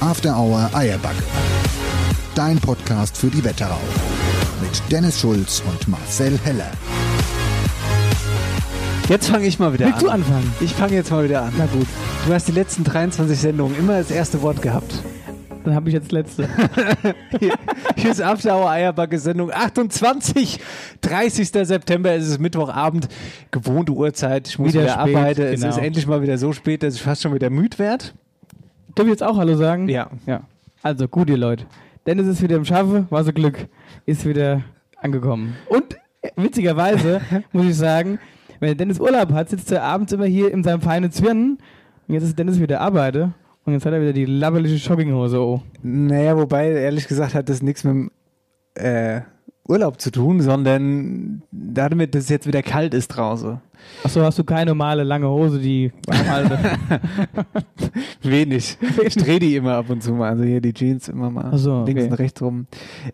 After Hour Eierbacke. Dein Podcast für die Wetterau. Mit Dennis Schulz und Marcel Heller. Jetzt fange ich mal wieder Willst an. du anfangen? Ich fange jetzt mal wieder an. Na gut, Du hast die letzten 23 Sendungen immer das erste Wort gehabt. dann habe ich jetzt letzte. Hier, hier ist After Hour Eierbacke Sendung 28. 30. September es ist Mittwochabend. Gewohnte Uhrzeit. Ich muss Wieder wieder, spät, arbeiten. Es genau. ist endlich mal wieder so spät, dass ich fast schon wieder müde werde. Darf ich jetzt auch Hallo sagen? Ja. Ja. Also, gut, ihr Leute. Dennis ist wieder im Schaffe, war so Glück, ist wieder angekommen. Und witzigerweise muss ich sagen, wenn Dennis Urlaub hat, sitzt er abends immer hier in seinem feinen Zwirn. Und jetzt ist Dennis wieder arbeite. Und jetzt hat er wieder die labberliche Jogginghose. Oh. Naja, wobei, ehrlich gesagt, hat das nichts mit dem äh, Urlaub zu tun, sondern damit, dass es jetzt wieder kalt ist draußen. Achso, hast du keine normale lange Hose, die? Wenig. Ich drehe die immer ab und zu mal. Also hier die Jeans immer mal so, links okay. und rechts rum.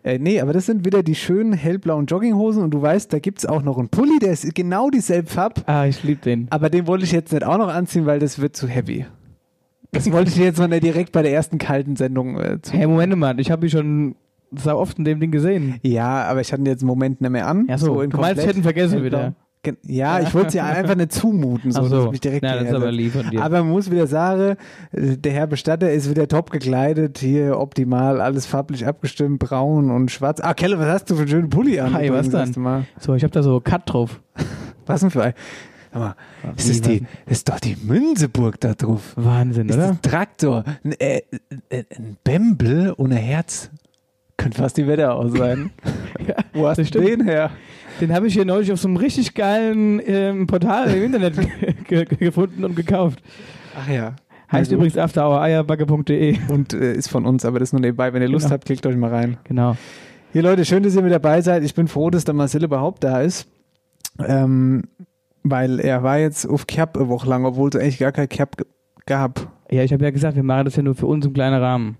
Äh, nee, aber das sind wieder die schönen hellblauen Jogginghosen und du weißt, da gibt's auch noch einen Pulli, der ist genau dieselbe Farbe. ah, ich liebe den. Aber den wollte ich jetzt nicht auch noch anziehen, weil das wird zu heavy. Das wollte ich jetzt mal direkt bei der ersten kalten Sendung äh, zu. Hey, Moment mal, ich habe ihn schon so oft in dem Ding gesehen. Ja, aber ich hatte jetzt einen Moment nicht mehr an. Ja, so, in du meinst, ich komplett hätte ihn vergessen wieder. Ja, ich wollte es ja einfach nicht zumuten, so, so. dass mich direkt Ja, ist aber. Aber man muss wieder sagen, der Herr Bestatter ist wieder top gekleidet, hier optimal, alles farblich abgestimmt, braun und schwarz. Ah, Kelle, was hast du für einen schönen Pulli an? Hi, was dann? So, ich habe da so Cut drauf. Was denn für ein... Sag mal, ist das, die, das ist doch die Münzeburg da drauf. Wahnsinn, Ist oder? das ein Traktor, ein, äh, äh, ein Bembel ohne Herz. Könnte fast die Wetterau sein. Wo hast du den her? Den habe ich hier neulich auf so einem richtig geilen ähm, Portal im Internet ge ge gefunden und gekauft. Ach ja. Heißt gut. übrigens afterhoureierbacke.de. Und äh, ist von uns, aber das nur nebenbei. Wenn ihr Lust Genau. habt, klickt euch mal rein. Genau. Hier Leute, schön, dass ihr mit dabei seid. Ich bin froh, dass der Marcel überhaupt da ist. Ähm, weil er war jetzt auf Cap eine Woche lang, obwohl es eigentlich gar kein Cap gab. Ja, ich habe ja gesagt, wir machen das ja nur für uns im kleinen Rahmen.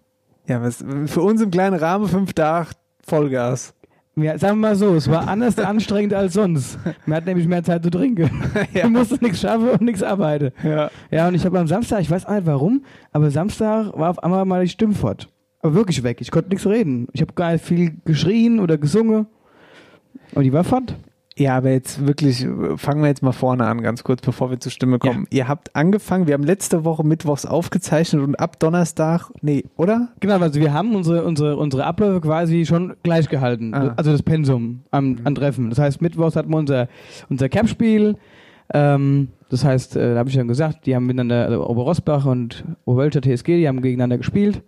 Ja, was, für uns im kleinen Rahmen fünf Tage Vollgas. Ja, sagen wir mal so, es war anders anstrengend als sonst. Man hat nämlich mehr Zeit zu trinken. Du musstest nichts schaffen und nichts arbeiten. Ja. Ja, und ich habe am Samstag, ich weiß auch nicht warum, aber Samstag war auf einmal mal die Stimme fort. Aber wirklich weg. Ich konnte nichts reden. Ich habe gar nicht viel geschrien oder gesungen. Und die war fort. Ja, aber jetzt wirklich, fangen wir jetzt mal vorne an, ganz kurz, bevor wir zur Stimme kommen. Ihr habt angefangen, wir haben letzte Woche Mittwochs aufgezeichnet und ab Donnerstag, nee, oder? Genau, also wir haben unsere, unsere, unsere Abläufe quasi schon gleich gehalten. Ah. Also das Pensum am, an Treffen. Das heißt, Mittwochs hatten wir unser, unser Cap-Spiel. Ähm, das heißt, äh, da habe ich ja gesagt, die haben miteinander, also Oberrosbach und Oberwölscher TSG, die haben gegeneinander gespielt.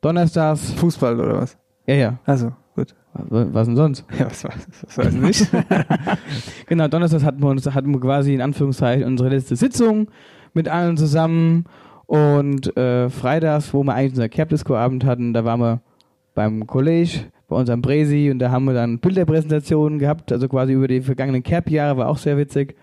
Donnerstags, Fußball oder was? ja, ja, Also, gut. was denn sonst? Ja, was, was, was weiß ich nicht. Genau, Donnerstags hatten wir uns, hatten wir quasi in Anführungszeichen unsere letzte Sitzung mit allen zusammen und äh, freitags, wo wir eigentlich unser Cap-Disco-Abend hatten, da waren wir beim College, bei unserem Presi und da haben wir dann Bilderpräsentationen gehabt, also quasi über die vergangenen Cap-Jahre, war auch sehr witzig.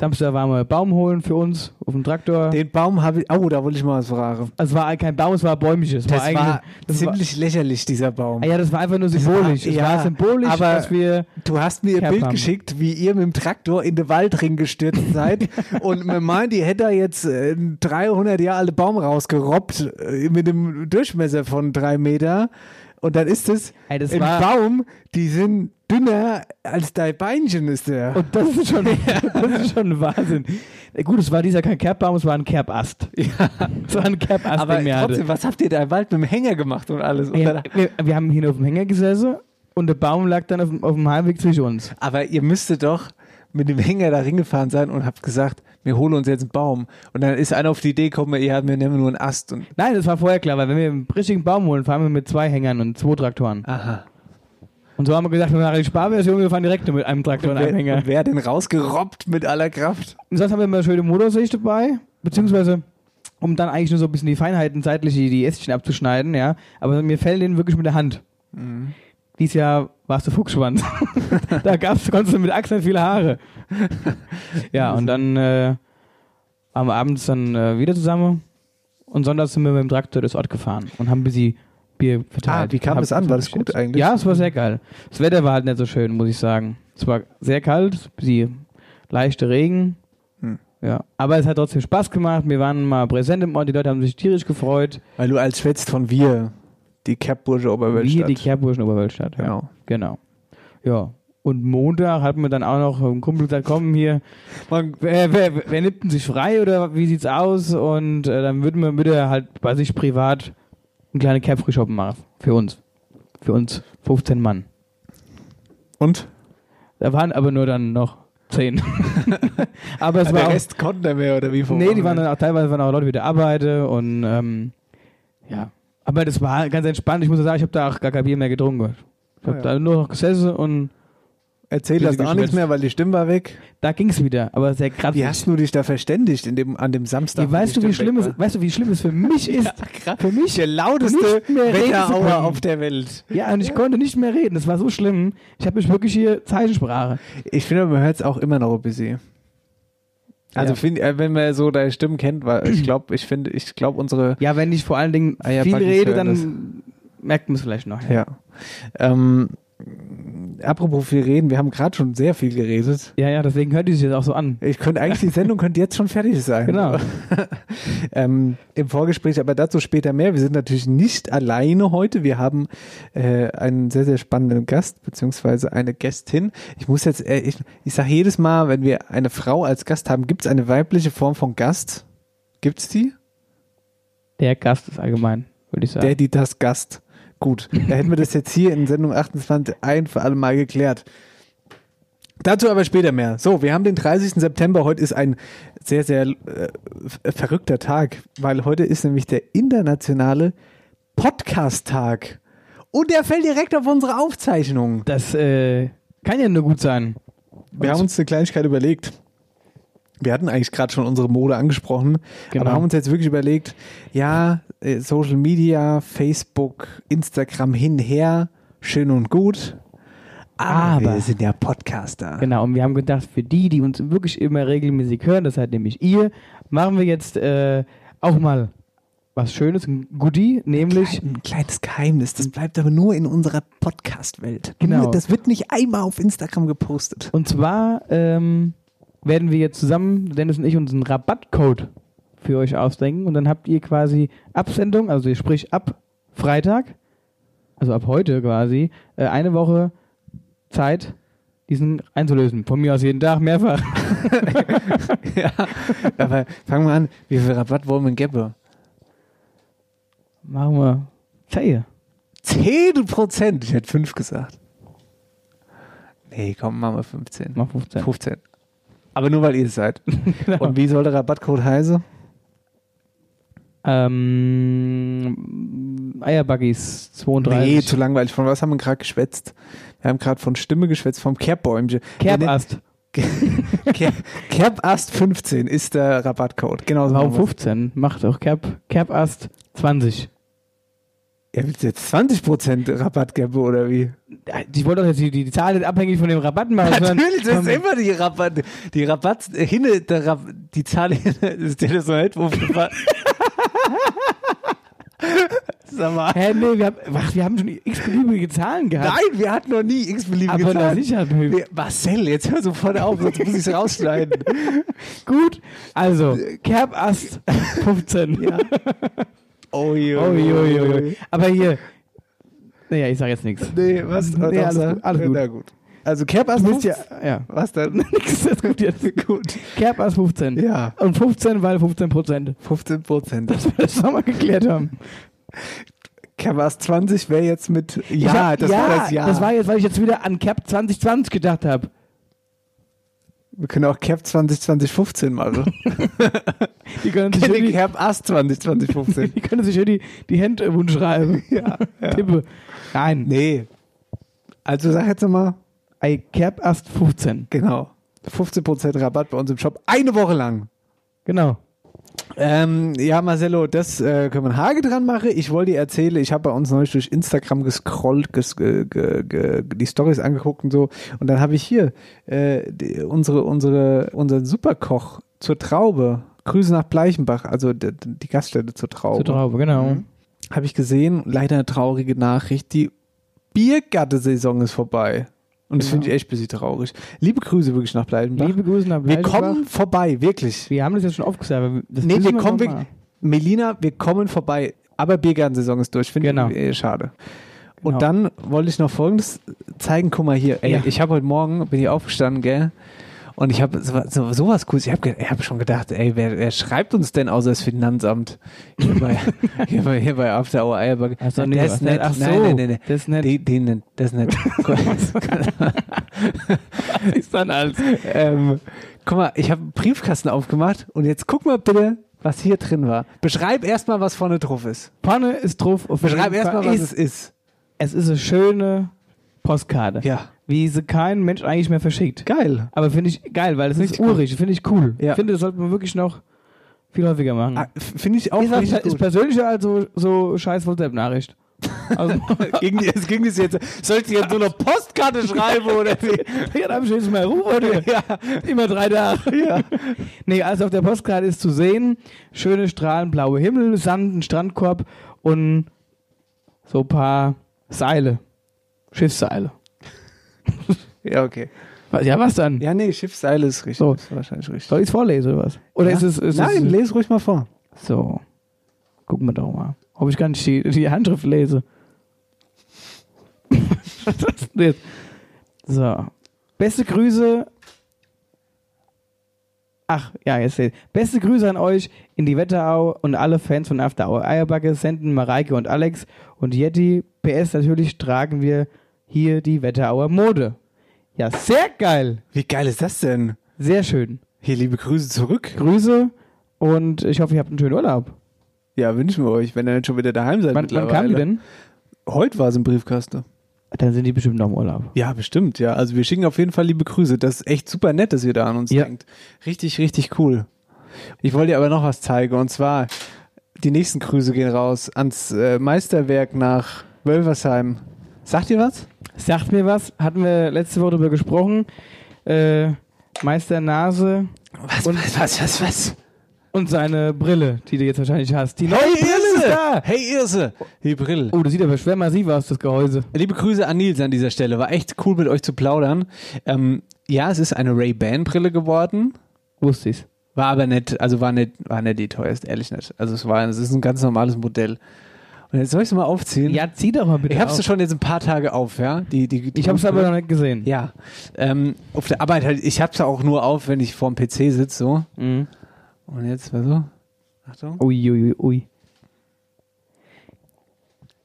Samstag waren wir Baum holen für uns auf dem Traktor. Den Baum habe ich, oh, da wollte ich mal was fragen. Also es war kein Baum, es war bäumliches. Es Das eigentlich- war das war, ziemlich lächerlich, dieser Baum. ah ja, das war einfach nur Das symbolisch. war- es ja, war symbolisch, aber- dass wir Du hast mir ein Bild haben. geschickt, wie ihr mit dem Traktor in den Waldring gestürzt seid und man meint, ihr hättet da jetzt äh, einen 300 Jahre alten Baum rausgerobbt äh, mit einem Durchmesser von drei Meter Und dann ist es Ey, das ein war- Baum, die sind dünner als dein Beinchen ist der. Und das ist schon, das ist schon Wahnsinn. Gut, es war dieser kein Kerbbaum, es war ein Kerbast. Ja. Es war ein Kerbast, aber trotzdem, was habt ihr da im Wald mit dem Hänger gemacht und alles? Und Ja, wir, wir haben hier auf dem Hänger gesessen und der Baum lag dann auf, dem- auf dem Heimweg zwischen uns. aber ihr müsstet doch mit dem Hänger da hingefahren sein und habt gesagt, wir holen uns jetzt einen Baum. Und dann ist einer auf die Idee gekommen, ja, wir nehmen nur einen Ast. Und, Nein, das war vorher klar, weil wenn wir einen richtigen Baum holen, fahren wir mit zwei Hängern und zwei Traktoren. aha. Und so haben wir gesagt, wir machen die Sparversion, wir fahren direkt nur mit einem Traktor und einem Wer, Hänger. und wer hat den rausgerobbt mit aller Kraft? Und sonst haben wir immer schöne Motorsicht dabei, beziehungsweise um dann eigentlich nur so ein bisschen die Feinheiten seitlich die, die Ästchen abzuschneiden, ja. Aber mir fällt den wirklich mit der Hand. Mhm. Dies Jahr warst du Fuchsschwanz. da gab's, konntest du mit Achseln viele Haare. ja, und dann äh, waren wir abends dann äh, wieder zusammen und sonntags sind wir mit dem Traktor durchs Ort gefahren und haben ein bisschen Bier verteilt. Ah, wie kam das an? War das gut eigentlich? Ja, es war sehr geil. Das Wetter war halt nicht so schön, muss ich sagen. Es war sehr kalt, bisschen leichter Regen. Hm. Ja, aber es hat trotzdem Spaß gemacht. Wir waren mal präsent im Ort, die Leute haben sich tierisch gefreut. Weil du als schwätzt von wir, die Kerbbursche Oberweltstadt. Wie die Kerbburschen Oberweltstadt. Ja. Genau. Genau. Ja. Und Montag hat mir dann auch noch ein Kumpel gesagt, komm hier, wer, wer, wer nimmt denn sich frei oder wie sieht's aus? Und äh, dann würden wir wieder halt bei sich privat eine kleine Kerbfrühshoppen machen. Für uns. Für uns 15 Mann. Und? Da waren aber nur dann noch 10. aber es Ah, war der auch, Rest konnte er mehr oder wie Nee, die waren dann auch teilweise waren auch Leute wieder arbeiten und ähm, ja. Aber das war ganz entspannt. Ich muss sagen, ich habe da auch gar kein Bier mehr getrunken. Ich habe Ah, ja. da nur noch gesessen und Erzähl das auch nichts mehr, weil die Stimme war weg. da ging's wieder. Aber sehr krass. Wie hast du dich da verständigt in dem, an dem Samstag? Ja, weißt du, wie schlimm es, weißt du, wie schlimm es für mich ist? für mich Der lauteste Wetterauer auf der Welt. Ja, und ich konnte nicht mehr reden. Das war so schlimm. Ich habe mich wirklich hier Zeichensprache. Ich finde, man hört es auch immer noch ein bisschen. Also Ja. find, äh, wenn man so deine Stimmen kennt, weil ich glaube, ich finde, ich glaube unsere Ja, wenn ich vor allen Dingen ja, viel rede, dann merkt man es vielleicht noch. ja. Ähm, apropos viel reden, wir haben gerade schon sehr viel geredet. ja, ja, deswegen hört die sich jetzt auch so an. Ich könnte eigentlich die Sendung könnte jetzt schon fertig sein. Genau. ähm, Im Vorgespräch, aber dazu später mehr. Wir sind natürlich nicht alleine heute. Wir haben äh, einen sehr, sehr spannenden Gast, beziehungsweise eine Gästin. Ich muss jetzt, äh, ich, ich sage jedes Mal, wenn wir eine Frau als Gast haben, gibt es eine weibliche Form von Gast? Gibt's die? Der Gast ist allgemein, würde ich sagen. Der, die, das Gast. Gut, da hätten wir das jetzt hier in Sendung 28 ein für alle Mal geklärt. Dazu aber später mehr. So, wir haben den 30. September. Heute ist ein sehr, sehr äh, verrückter Tag, weil heute ist nämlich der internationale Podcast-Tag. Und der fällt direkt auf unsere Aufzeichnung. das äh, kann ja nur gut sein. Wir haben uns eine Kleinigkeit überlegt. Wir hatten eigentlich gerade schon unsere Mode angesprochen, Genau. aber haben uns jetzt wirklich überlegt, ja, äh, Social Media, Facebook, Instagram hinher, schön und gut. Aber, Aber- wir sind ja Podcaster. Genau, und wir haben gedacht, für die, die uns wirklich immer regelmäßig hören, das seid nämlich ihr, machen wir jetzt äh, auch mal was Schönes, ein Goodie, nämlich Ein kleines Geheimnis, das bleibt aber nur in unserer Podcast-Welt. Genau. Das wird nicht einmal auf Instagram gepostet. Und zwar ähm, werden wir jetzt zusammen, Dennis und ich, uns einen Rabattcode für euch ausdenken und dann habt ihr quasi Absendung, also sprich ab Freitag, also ab heute quasi, äh, eine Woche Zeit, diesen einzulösen. Von mir aus jeden Tag mehrfach. ja, aber fangen wir an, wie viel Rabatt wollen wir denn geben? Machen wir Zehe. 10 Prozent. Ich hätte 5 gesagt. Nee, komm, machen wir 15. Mach 15. 15. Aber nur weil ihr es seid. Genau. Und wie soll der Rabattcode heißen? Ähm, Eierbuggies 32. Nee, zu langweilig. Von was haben wir gerade geschwätzt? Wir haben gerade von Stimme geschwätzt, vom Kerbbäumchen. Kerbast. Ker Kerbast 15 ist der Rabattcode. Genau so. Warum machen wir's. 15? Macht auch Kerb, Kerbast 20. Willst du jetzt 20% Rabatt geben oder wie? Ich wollte doch jetzt die, die, Zahl nicht abhängig von dem Rabatt machen. Natürlich, das ist immer die Rabatt, die Rabatt, äh, hinne, der Rab, die Zahl hinne, ist der das noch nicht, Sag mal. Hä, nee, wir haben, ach, wir haben schon x-beliebige Zahlen gehabt. Nein, wir hatten noch nie x-beliebige aber Zahlen. sicher. Wir- Marcel, jetzt hör sofort auf, sonst muss ich es rausschneiden. Gut, also, Kerbast 15. Ja. Oh, Ui, ui, ui, ui. Aber hier, Naja, ich sag jetzt nichts. Nee, was? Nee, Doch, alles gut, alles gut. Na gut. Also ja, 15. ja. Was denn? Nix ist gut jetzt. gut. Kerbers 15. Ja, Und 15, weil 15 Prozent. 15 Prozent. Dass wir das nochmal geklärt haben. Kerbast 20 wäre jetzt mit Ja, hab- das war das Ja. Das war jetzt, weil ich jetzt wieder an Cap 2020 gedacht habe. Wir können auch Kerb 20 2015 machen. Die können sich die, Kerbast 20 2015. die, können sich schön die, die Hände wund schreiben. ja, ja. Tippe. Nein. Nee. Also sag jetzt nochmal, I Cap Ast 15. genau. 15% Rabatt bei uns im Shop. Eine Woche lang. Genau. Ähm, ja, Marcello, das äh, können wir Hage dran machen. Ich wollte dir erzählen, ich habe bei uns neulich durch Instagram gescrollt, ges, ge, ge, ge, die Stories angeguckt und so. Und dann habe ich hier äh, die, unsere, unsere, unseren Superkoch zur Traube. Grüße nach Bleichenbach, also die, die Gaststätte zur Traube. Zur Traube, genau. Mhm. Habe ich gesehen, leider eine traurige Nachricht. Die Biergatte-Saison ist vorbei. Und das Genau. finde ich echt ein bisschen traurig. Liebe Grüße wirklich nach Bleichenbach. Liebe Grüße nach wir Bleichenbach. kommen vorbei, wirklich. Wir haben das jetzt schon aufgesagt. aber Das Nee, wir kommen mal. Melina, wir kommen vorbei. Aber Biergartensaison ist durch. Finde Genau. ich äh, schade. Und Genau. dann wollte ich noch Folgendes zeigen. Guck mal hier. Ey, Ja. ich habe heute Morgen, bin ich aufgestanden, gell? Und ich habe so, so, sowas Cooles. Ich habe hab schon gedacht, ey, wer, wer schreibt uns denn außer das Finanzamt? Hier bei, hier bei, hier bei After Hour Eierberg. Ach so, das was ist nett. Ach so, nein, nein, nein, nein. das ist nett. Die, die, nicht. das ist nett. ist dann als. ähm, guck mal, ich habe einen Briefkasten aufgemacht und jetzt guck mal bitte, was hier drin war. Beschreib erstmal, was vorne drauf ist. Panne ist drauf. Auf Beschreib erstmal, was ist, es ist. Es ist eine schöne Postkarte. Ja. Wie sie kein Mensch eigentlich mehr verschickt. Geil. Aber finde ich geil, weil das Richtig ist urig. Finde ich cool. Ja. Ich finde, das sollte man wirklich noch viel häufiger machen. Ah, Finde ich auch ich sag, ist gut. persönlicher als so, so scheiß WhatsApp-Nachricht. Also, Ging, es ging es jetzt. Sollte ich jetzt so eine Postkarte schreiben oder wie? ja, da habe ich jetzt mal Ruhe heute. Ja. Immer drei Tage. Ja. Nee, also auf der Postkarte ist zu sehen, schöne Strahlen, blaue Himmel, Sand, ein Strandkorb und so ein paar Seile. Schiffsseile. Ja, okay. Ja, was dann? Ja, nee, Schiffsseile ist richtig. So. Ist wahrscheinlich richtig. Soll ich es vorlesen oder was? Oder ja? ist es. Ist Nein, es, lese ruhig mal vor. So. Gucken wir doch mal. Ob ich gar nicht die, die Handschrift lese. Was ist denn jetzt? So. Beste Grüße. Ach, ja, jetzt seht. Beste Grüße an euch in die Wetterau und alle Fans von After Hour Eierbacke senden Mareike und Alex und Yeti. PS, natürlich tragen wir hier die Wetterauer Mode. Ja, sehr geil. Wie geil ist das denn? Sehr schön. Hier, liebe Grüße zurück. Grüße und ich hoffe, ihr habt einen schönen Urlaub. Ja, wünschen wir euch, wenn ihr dann schon wieder daheim seid. Wann, wann kam die denn? Heute war es im Briefkasten. Dann sind die bestimmt noch im Urlaub. Ja, bestimmt, ja. Also wir schicken auf jeden Fall liebe Grüße. Das ist echt super nett, dass ihr da an uns Ja. denkt. Richtig, richtig cool. Ich wollte dir aber noch was zeigen und zwar die nächsten Grüße gehen raus ans äh, Meisterwerk nach Wölversheim. Sagt ihr was? Sagt mir was, hatten wir letzte Woche darüber gesprochen. Äh, Meister Nase Was, Und- was, was, was, was? und seine Brille, die du jetzt wahrscheinlich hast. Die neue Hey Brille ist Irse! da! Hey Irse! Die Brille. Oh, das sieht aber schwer massiv aus, das Gehäuse. Liebe Grüße an Nils an dieser Stelle. War echt cool mit euch zu plaudern. Ähm, ja, es ist eine Ray-Ban-Brille geworden. Wusste ich's. War aber nicht, also war nicht, war nicht die teuerste, ehrlich nicht. Also es war, es ist ein ganz normales Modell. Und jetzt soll ich es mal aufziehen. Ja, zieh doch mal bitte ich hab's auf. schon jetzt ein paar Tage auf, ja. Die, die, die Ich hab's aber noch nicht gesehen. Ja. Ähm, auf der Arbeit halt, ich hab's ja auch nur auf, wenn ich vorm PC sitze, so. Mhm. Und jetzt, was so? Achtung. Ui, ui, ui.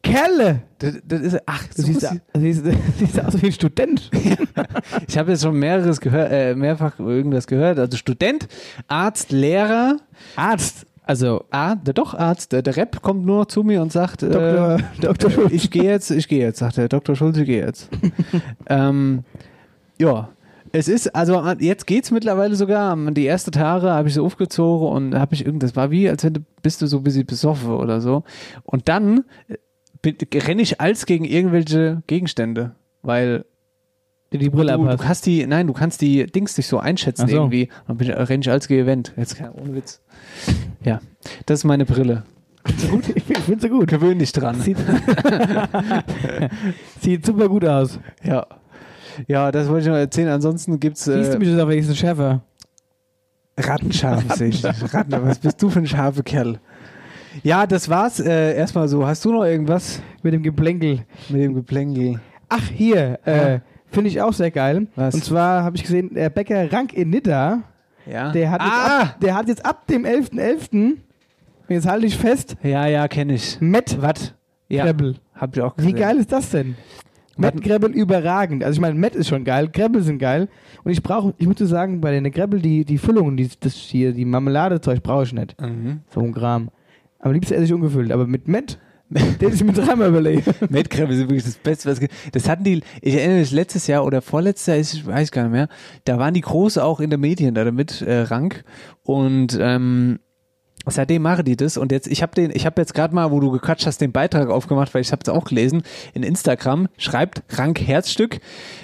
Kelle! Das, das ist, ach, Du so siehst, sieht- siehst, siehst aus wie ein Student. ich habe jetzt schon mehreres gehört, äh, mehrfach irgendwas gehört. Also Student, Arzt, Lehrer, Arzt. Also, Ah, der doch Arzt, der, der Rep kommt nur zu mir und sagt, Dr. Äh, Dr. Schulz. ich gehe jetzt, ich gehe jetzt, sagt der Dr. Schulz, ich gehe jetzt. ähm, ja, es ist, also jetzt geht's mittlerweile sogar, die erste Tage habe ich so aufgezogen und habe ich irgend, das war wie, als wenn du, bist du so ein bisschen besoffen oder so. Und dann äh, renne ich als gegen irgendwelche Gegenstände, weil Die Brille du, du hast die, nein, du kannst die Dings nicht so einschätzen so. irgendwie. Dann bin ich, renn ich als Event. Jetzt kein, ohne Witz. Ja, das ist meine Brille. Ich finde sie gut. Gewöhn dich dran. Sieht, sieht super gut aus. Ja. Ja, das wollte ich noch erzählen. Ansonsten gibt's Siehst du äh, mich jetzt auf wenigstens schärfer? Rattenscharf, sehe ich. Ratten, was bist du für ein scharfer Kerl? Ja, das war's. Äh, erstmal so. Hast du noch irgendwas Mit dem Geplänkel. mit dem Geplänkel? Ach, hier, äh, finde ich auch sehr geil. Was? Und zwar habe ich gesehen, der Bäcker Rank in Nidda, Ja. der hat, ah! jetzt ab, der hat jetzt ab dem 11.11., jetzt halte ich fest, Ja, ja, kenne ich. Matt Was? Ja. Grebbel. Hab ich auch Wie gesehen. geil ist das denn? Matt Grebbel überragend. Also ich meine, Matt ist schon geil, Grebbel sind geil. Und ich brauche, ich muss dir sagen, bei den Grebbel, die, die Füllungen, die, das hier, die Marmeladezeug brauche ich nicht. Mhm. So ein Kram. Am liebsten esse ich ungefüllt. Aber mit Matt, den ich mir dreimal überlegt. Metcreme sind wirklich das Beste, was. Das hatten die, ich erinnere mich, letztes Jahr oder vorletztes Jahr, ich weiß gar nicht mehr, da waren die Große auch in den Medien da mit äh, Rank und ähm, Seitdem machen die das und jetzt, ich habe den, ich habe jetzt gerade mal, wo du gequatscht hast, den Beitrag aufgemacht, weil ich habe es auch gelesen, in Instagram, schreibt Rank Herzstück.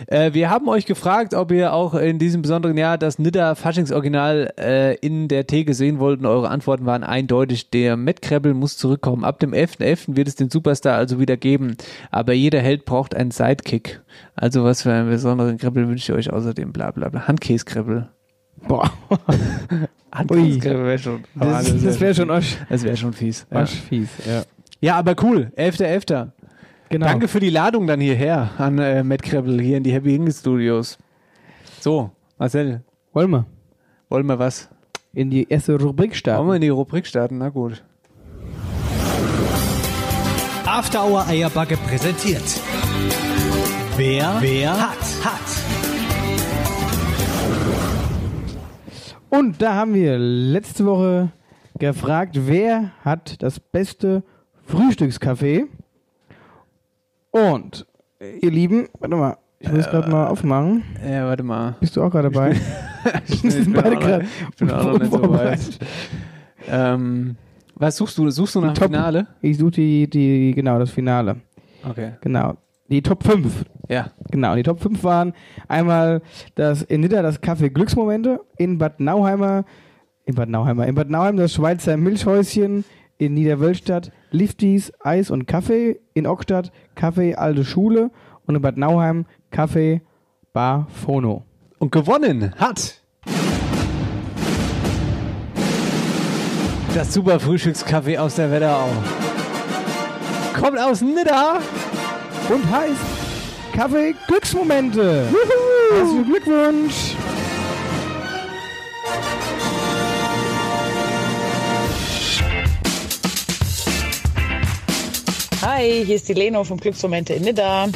Äh, wir haben euch gefragt, ob ihr auch in diesem besonderen Jahr das Nidda Faschings-Original äh, in der Theke sehen wollt und eure Antworten waren eindeutig, der Matt Krebbel muss zurückkommen. Ab dem 11.11. wird es den Superstar also wieder geben, aber jeder Held braucht einen Sidekick. Also was für einen besonderen Krebbel wünsche ich euch außerdem, bla bla bla. Handkäskrebbel. Boah, Handkäskrebbel wäre schon. das, das wäre schon euch. Das wäre schon fies. Ja. Osch fies, ja. Ja, aber cool. 11.11. Genau. Danke für die Ladung dann hierher an äh, Matt Krebbel hier in die Happy Hingle Studios. So, Marcel, Wollen wir wollen wir was? in die erste Rubrik Wollen starten? wir in die Rubrik starten? Na gut. After Hour Eierbacke präsentiert. Wer, wer hat, hat. Und da haben wir letzte Woche gefragt, wer hat das beste Frühstückscafé? Und äh, ihr Lieben, warte mal, ich muss gerade mal aufmachen. Ja, warte mal. Bist du auch gerade dabei? Ich bin beide gerade ich bin auch noch nicht so weit. Ähm, was suchst du? Suchst du nach dem Finale? Ich suche die, die, genau, das Finale. Okay. Genau. Die Top 5. Ja. Genau, die Top 5 waren einmal das in Nidda das Café Glücksmomente, in Bad Nauheimer, in Bad Nauheimer, in Bad Nauheim das Schweizer Milchhäuschen, in Niederwölstadt Lifties, Eis und Kaffee, in Ockstadt Kaffee Alte Schule und in Bad Nauheim Kaffee Bar Phono. Und gewonnen hat das super Frühstückscafé aus der Wetterau. Kommt aus Nidda. Und heißt Kaffee Glücksmomente. Herzlichen Glückwunsch. Hi, hier ist die Leno vom Glücksmomente in Nidda.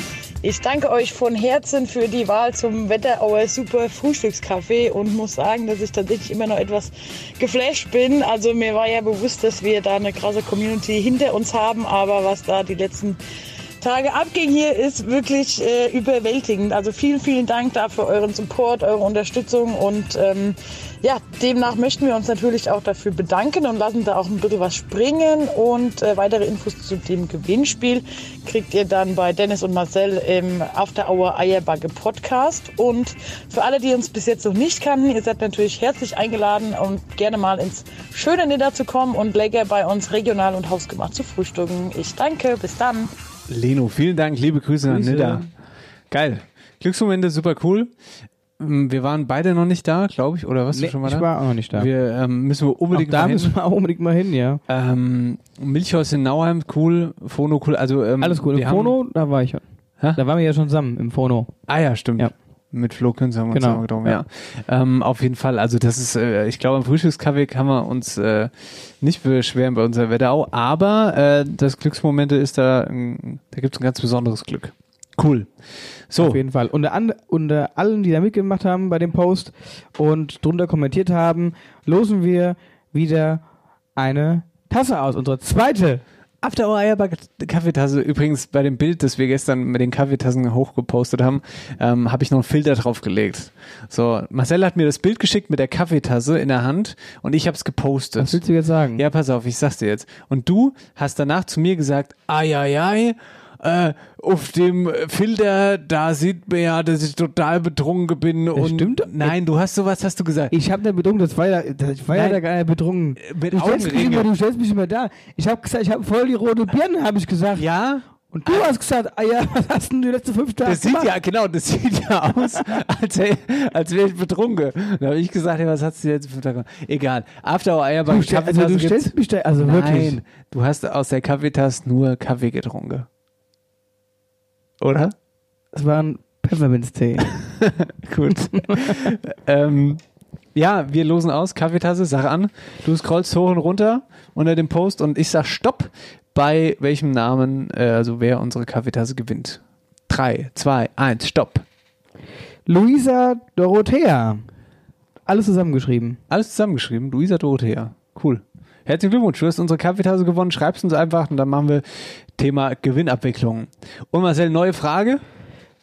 Ich danke euch von Herzen für die Wahl zum Wetterauer Super Frühstückskaffee und muss sagen, dass ich tatsächlich immer noch etwas geflasht bin. Also mir war ja bewusst, dass wir da eine krasse Community hinter uns haben, aber was da die letzten Tage abging hier ist wirklich äh, überwältigend. Also vielen, vielen Dank dafür euren Support, eure Unterstützung und ähm, ja, demnach möchten wir uns natürlich auch dafür bedanken und lassen da auch ein bisschen was springen und äh, weitere Infos zu dem Gewinnspiel kriegt ihr dann bei Dennis und Marcel im After Hour Eierbagge Podcast und für alle, die uns bis jetzt noch nicht kannten, ihr seid natürlich herzlich eingeladen und gerne mal ins schöne Nidda zu kommen und lecker bei uns regional und hausgemacht zu frühstücken. Ich danke, bis dann. Leno, vielen Dank. Liebe Grüße, an Grüße. Nidda. Geil. Glücksmomente, super cool. Ähm, Wir waren beide noch nicht da, glaube ich, oder was? Nee, du schon mal ich da? war auch noch nicht da. Wir ähm, müssen wir Auch unbedingt da mal hin. müssen wir auch unbedingt mal hin, ja. Ähm, Milchhaus in Nauheim, cool. Phono, cool. Also, ähm, Alles gut. Im Phono, da war ich schon. Da waren wir ja schon zusammen im Phono. Ah ja, stimmt. Ja. Mit Flo Künz haben wir uns Genau, genau, getroffen, ja. Ähm, auf jeden Fall, also das ist, äh, ich glaube, am Frühstückskaffee kann man uns äh, nicht beschweren bei unserer Wetterau, aber äh, das Glücksmomente ist da, ähm, da gibt es ein ganz besonderes Glück. Cool. So, Auf jeden Fall. Unter, an, unter allen, die da mitgemacht haben bei dem Post und drunter kommentiert haben, losen wir wieder eine Tasse aus. Unsere zweite. After Hour Eierback Kaffeetasse. Übrigens bei dem Bild, das wir gestern mit den Kaffeetassen hochgepostet haben, ähm, habe ich noch einen Filter draufgelegt. So, Marcel hat mir das Bild geschickt mit der Kaffeetasse in der Hand und ich habe es gepostet. Was willst du jetzt sagen? Ja, pass auf, ich sag's dir jetzt. Und du hast danach zu mir gesagt, ai, ai, ai, äh, auf dem Filter, da sieht man ja, dass ich total betrunken bin. und stimmt. Nein, du hast sowas, hast du gesagt. Ich habe da betrunken, das war ja, das war ja da gar nicht betrunken. Mit du, stellst mich immer, du stellst mich immer da. Ich habe gesagt, ich habe voll die rote Birne, habe ich gesagt. ja, Und du hast gesagt, ah ja, was hast denn du die letzten fünf Tage Das sieht gemacht? ja, genau, das sieht ja aus, als, als wäre ich betrunken. Da habe ich gesagt, hey, was hast du jetzt für Tage? Egal. After Hour Eierbank, Du, stell, also, du Kaffeetasse stellst mich da, also Nein, wirklich. du hast aus der Kaffeetasse nur Kaffee getrunken. Oder? Das war ein Pfefferminztee. Gut. ähm, ja, wir losen aus, Kaffeetasse, sag an. Du scrollst hoch und runter unter dem Post und ich sag Stopp, bei welchem Namen, äh, also wer unsere Kaffeetasse gewinnt. Drei, zwei, eins, Stopp. Luisa Dorothea. Alles zusammengeschrieben. Alles zusammengeschrieben. Luisa Dorothea. Cool. Herzlichen Glückwunsch. Du hast unsere Kaffeetasse gewonnen. Schreib's uns einfach und dann machen wir Thema Gewinnabwicklung. Und Marcel, neue Frage.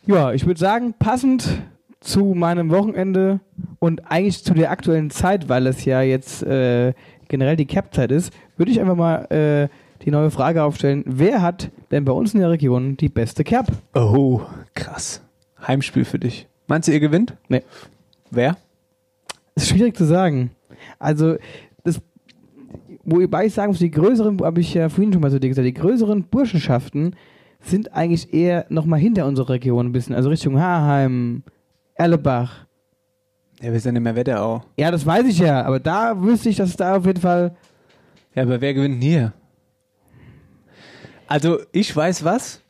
Ja, ich würde sagen, passend zu meinem Wochenende und eigentlich zu der aktuellen Zeit, weil es ja jetzt äh, generell die Cap-Zeit ist, würde ich einfach mal äh, die neue Frage aufstellen. Wer hat denn bei uns in der Region die beste Cap? Oh, krass. Heimspiel für dich. Meinst du, ihr gewinnt? Nee. Wer? Das ist schwierig zu sagen. Also, wobei ich sagen muss, die größeren, habe ich ja vorhin schon mal dir gesagt, die größeren Burschenschaften sind eigentlich eher nochmal hinter unserer Region ein bisschen, also Richtung Haarheim, Erlebach. Ja, wir sind in der Wetterau. Ja, das weiß ich ja, aber da wüsste ich, dass es da auf jeden Fall. Ja, aber wer gewinnt denn hier? Also, ich weiß was.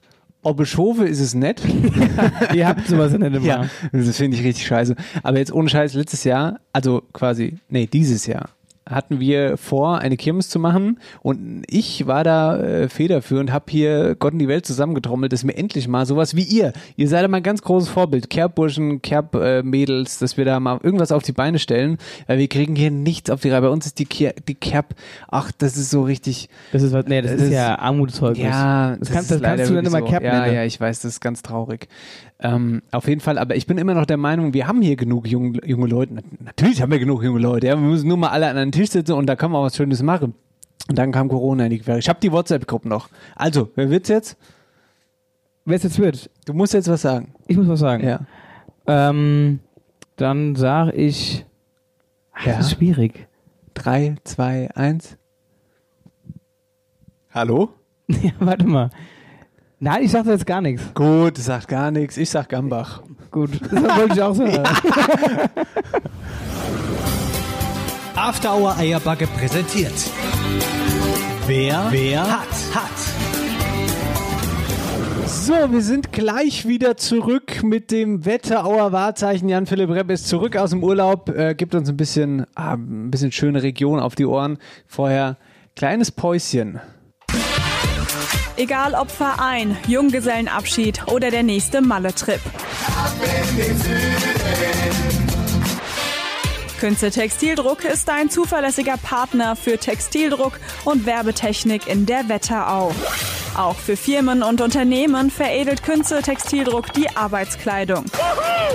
Ob ich hoffe, ist es nett. Ihr habt sowas in der Ja, das finde ich richtig scheiße. Aber jetzt ohne Scheiß, letztes Jahr, also quasi, nee, dieses Jahr, hatten wir vor, eine Kirmes zu machen und ich war da äh, federführend, habe hier Gott und die Welt zusammengetrommelt, dass wir endlich mal sowas wie ihr, ihr seid mal ein ganz großes Vorbild, Kerbburschen, Kerb-Mädels, dass wir da mal irgendwas auf die Beine stellen, weil wir kriegen hier nichts auf die Reihe. Bei uns ist die, Ker die Kerb, ach, das ist so richtig, Das ist was, nee, das, Das ist ja Armutszeugnis. ja, das, kannst, das ist leider kannst du dann immer so. Cap Ja, nennen. ja, ich weiß, das ist ganz traurig. Ähm, auf jeden Fall, aber ich bin immer noch der Meinung, wir haben hier genug junge, junge Leute. Na- Natürlich haben wir genug junge Leute. Ja, wir müssen nur mal alle an einen Tisch sitzen und da können wir auch was Schönes machen. Und dann kam Corona in die Quere. Ich habe die WhatsApp-Gruppe noch. Also, wer wird's jetzt? Wer es jetzt wird, Du musst jetzt was sagen. ich muss was sagen. Ja. Ähm, dann sage ich. Ach, Ja. Das ist schwierig. Drei, zwei, eins. Hallo? ja, warte mal. Nein, ich sage jetzt gar nichts. Gut, sagt gar nichts. Ich sag Gambach. Gut, das wollte ich auch sagen. After Hour Eierbacke präsentiert. Wer, wer hat, hat. So, wir sind gleich wieder zurück mit dem Wetterauer Wahrzeichen. Jan-Philipp Repp ist zurück aus dem Urlaub, äh, gibt uns ein bisschen, ah, ein bisschen schöne Region auf die Ohren. Vorher kleines Päuschen. Egal ob Verein, Junggesellenabschied oder der nächste Malle-Trip. Künze Textildruck ist ein zuverlässiger Partner für Textildruck und Werbetechnik in der Wetterau. Auch für Firmen und Unternehmen veredelt Künze Textildruck die Arbeitskleidung.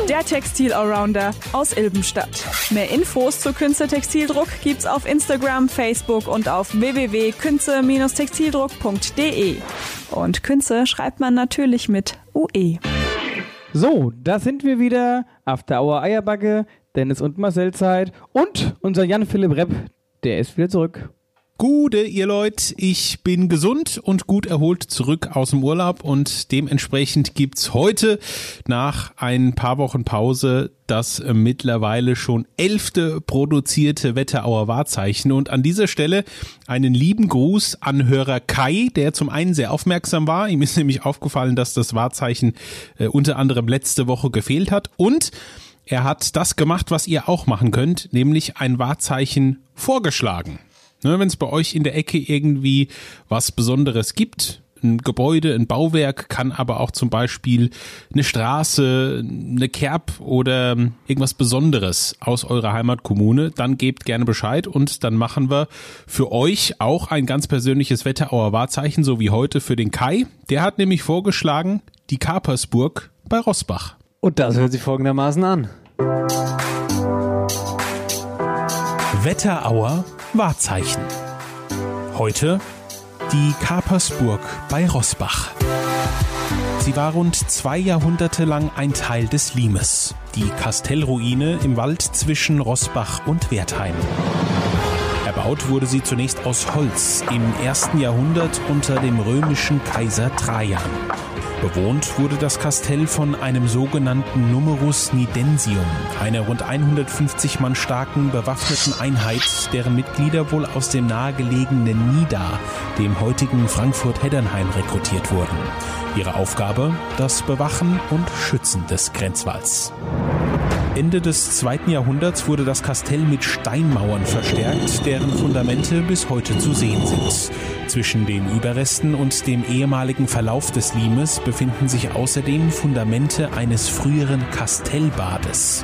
Der Textil-Allrounder aus Ilbenstadt. Mehr Infos zu Künze Textildruck gibt's auf Instagram, Facebook und auf www.künze-textildruck.de. Und Künze schreibt man natürlich mit UE. So, da sind wir wieder. After Hour Eierbacke, Dennis und Marcel Zeit. Und unser Jan-Philipp Repp, der ist wieder zurück. Gute, ihr Leute, ich bin gesund und gut erholt zurück aus dem Urlaub und dementsprechend gibt's heute nach ein paar Wochen Pause das äh, mittlerweile schon elfte produzierte Wetterauer Wahrzeichen und an dieser Stelle einen lieben Gruß an Hörer Kai, der zum einen sehr aufmerksam war. Ihm ist nämlich aufgefallen, dass das Wahrzeichen äh, unter anderem letzte Woche gefehlt hat und er hat das gemacht, was ihr auch machen könnt, nämlich ein Wahrzeichen vorgeschlagen. Ne, Wenn es bei euch in der Ecke irgendwie was Besonderes gibt, ein Gebäude, ein Bauwerk, kann aber auch zum Beispiel eine Straße, eine Kerb oder irgendwas Besonderes aus eurer Heimatkommune, dann gebt gerne Bescheid und dann machen wir für euch auch ein ganz persönliches Wetterauer Wahrzeichen, so wie heute für den Kai. Der hat nämlich vorgeschlagen, die Kapersburg bei Rossbach. Und das hört sich folgendermaßen an. Wetterauer Wahrzeichen. Heute die Kapersburg bei Rossbach. Sie war rund zwei Jahrhunderte lang ein Teil des Limes, die Kastellruine im Wald zwischen Rossbach und Wertheim. Erbaut wurde sie zunächst aus Holz im ersten Jahrhundert unter dem römischen Kaiser Trajan. Bewohnt wurde das Kastell von einem sogenannten Numerus Nidensium, einer rund 150 Mann starken bewaffneten Einheit, deren Mitglieder wohl aus dem nahegelegenen Nida, dem heutigen Frankfurt-Heddernheim, rekrutiert wurden. Ihre Aufgabe das Bewachen und Schützen des Grenzwalls. Ende des zweiten Jahrhunderts wurde das Kastell mit Steinmauern verstärkt, deren Fundamente bis heute zu sehen sind. Zwischen den Überresten und dem ehemaligen Verlauf des Limes befinden sich außerdem Fundamente eines früheren Kastellbades.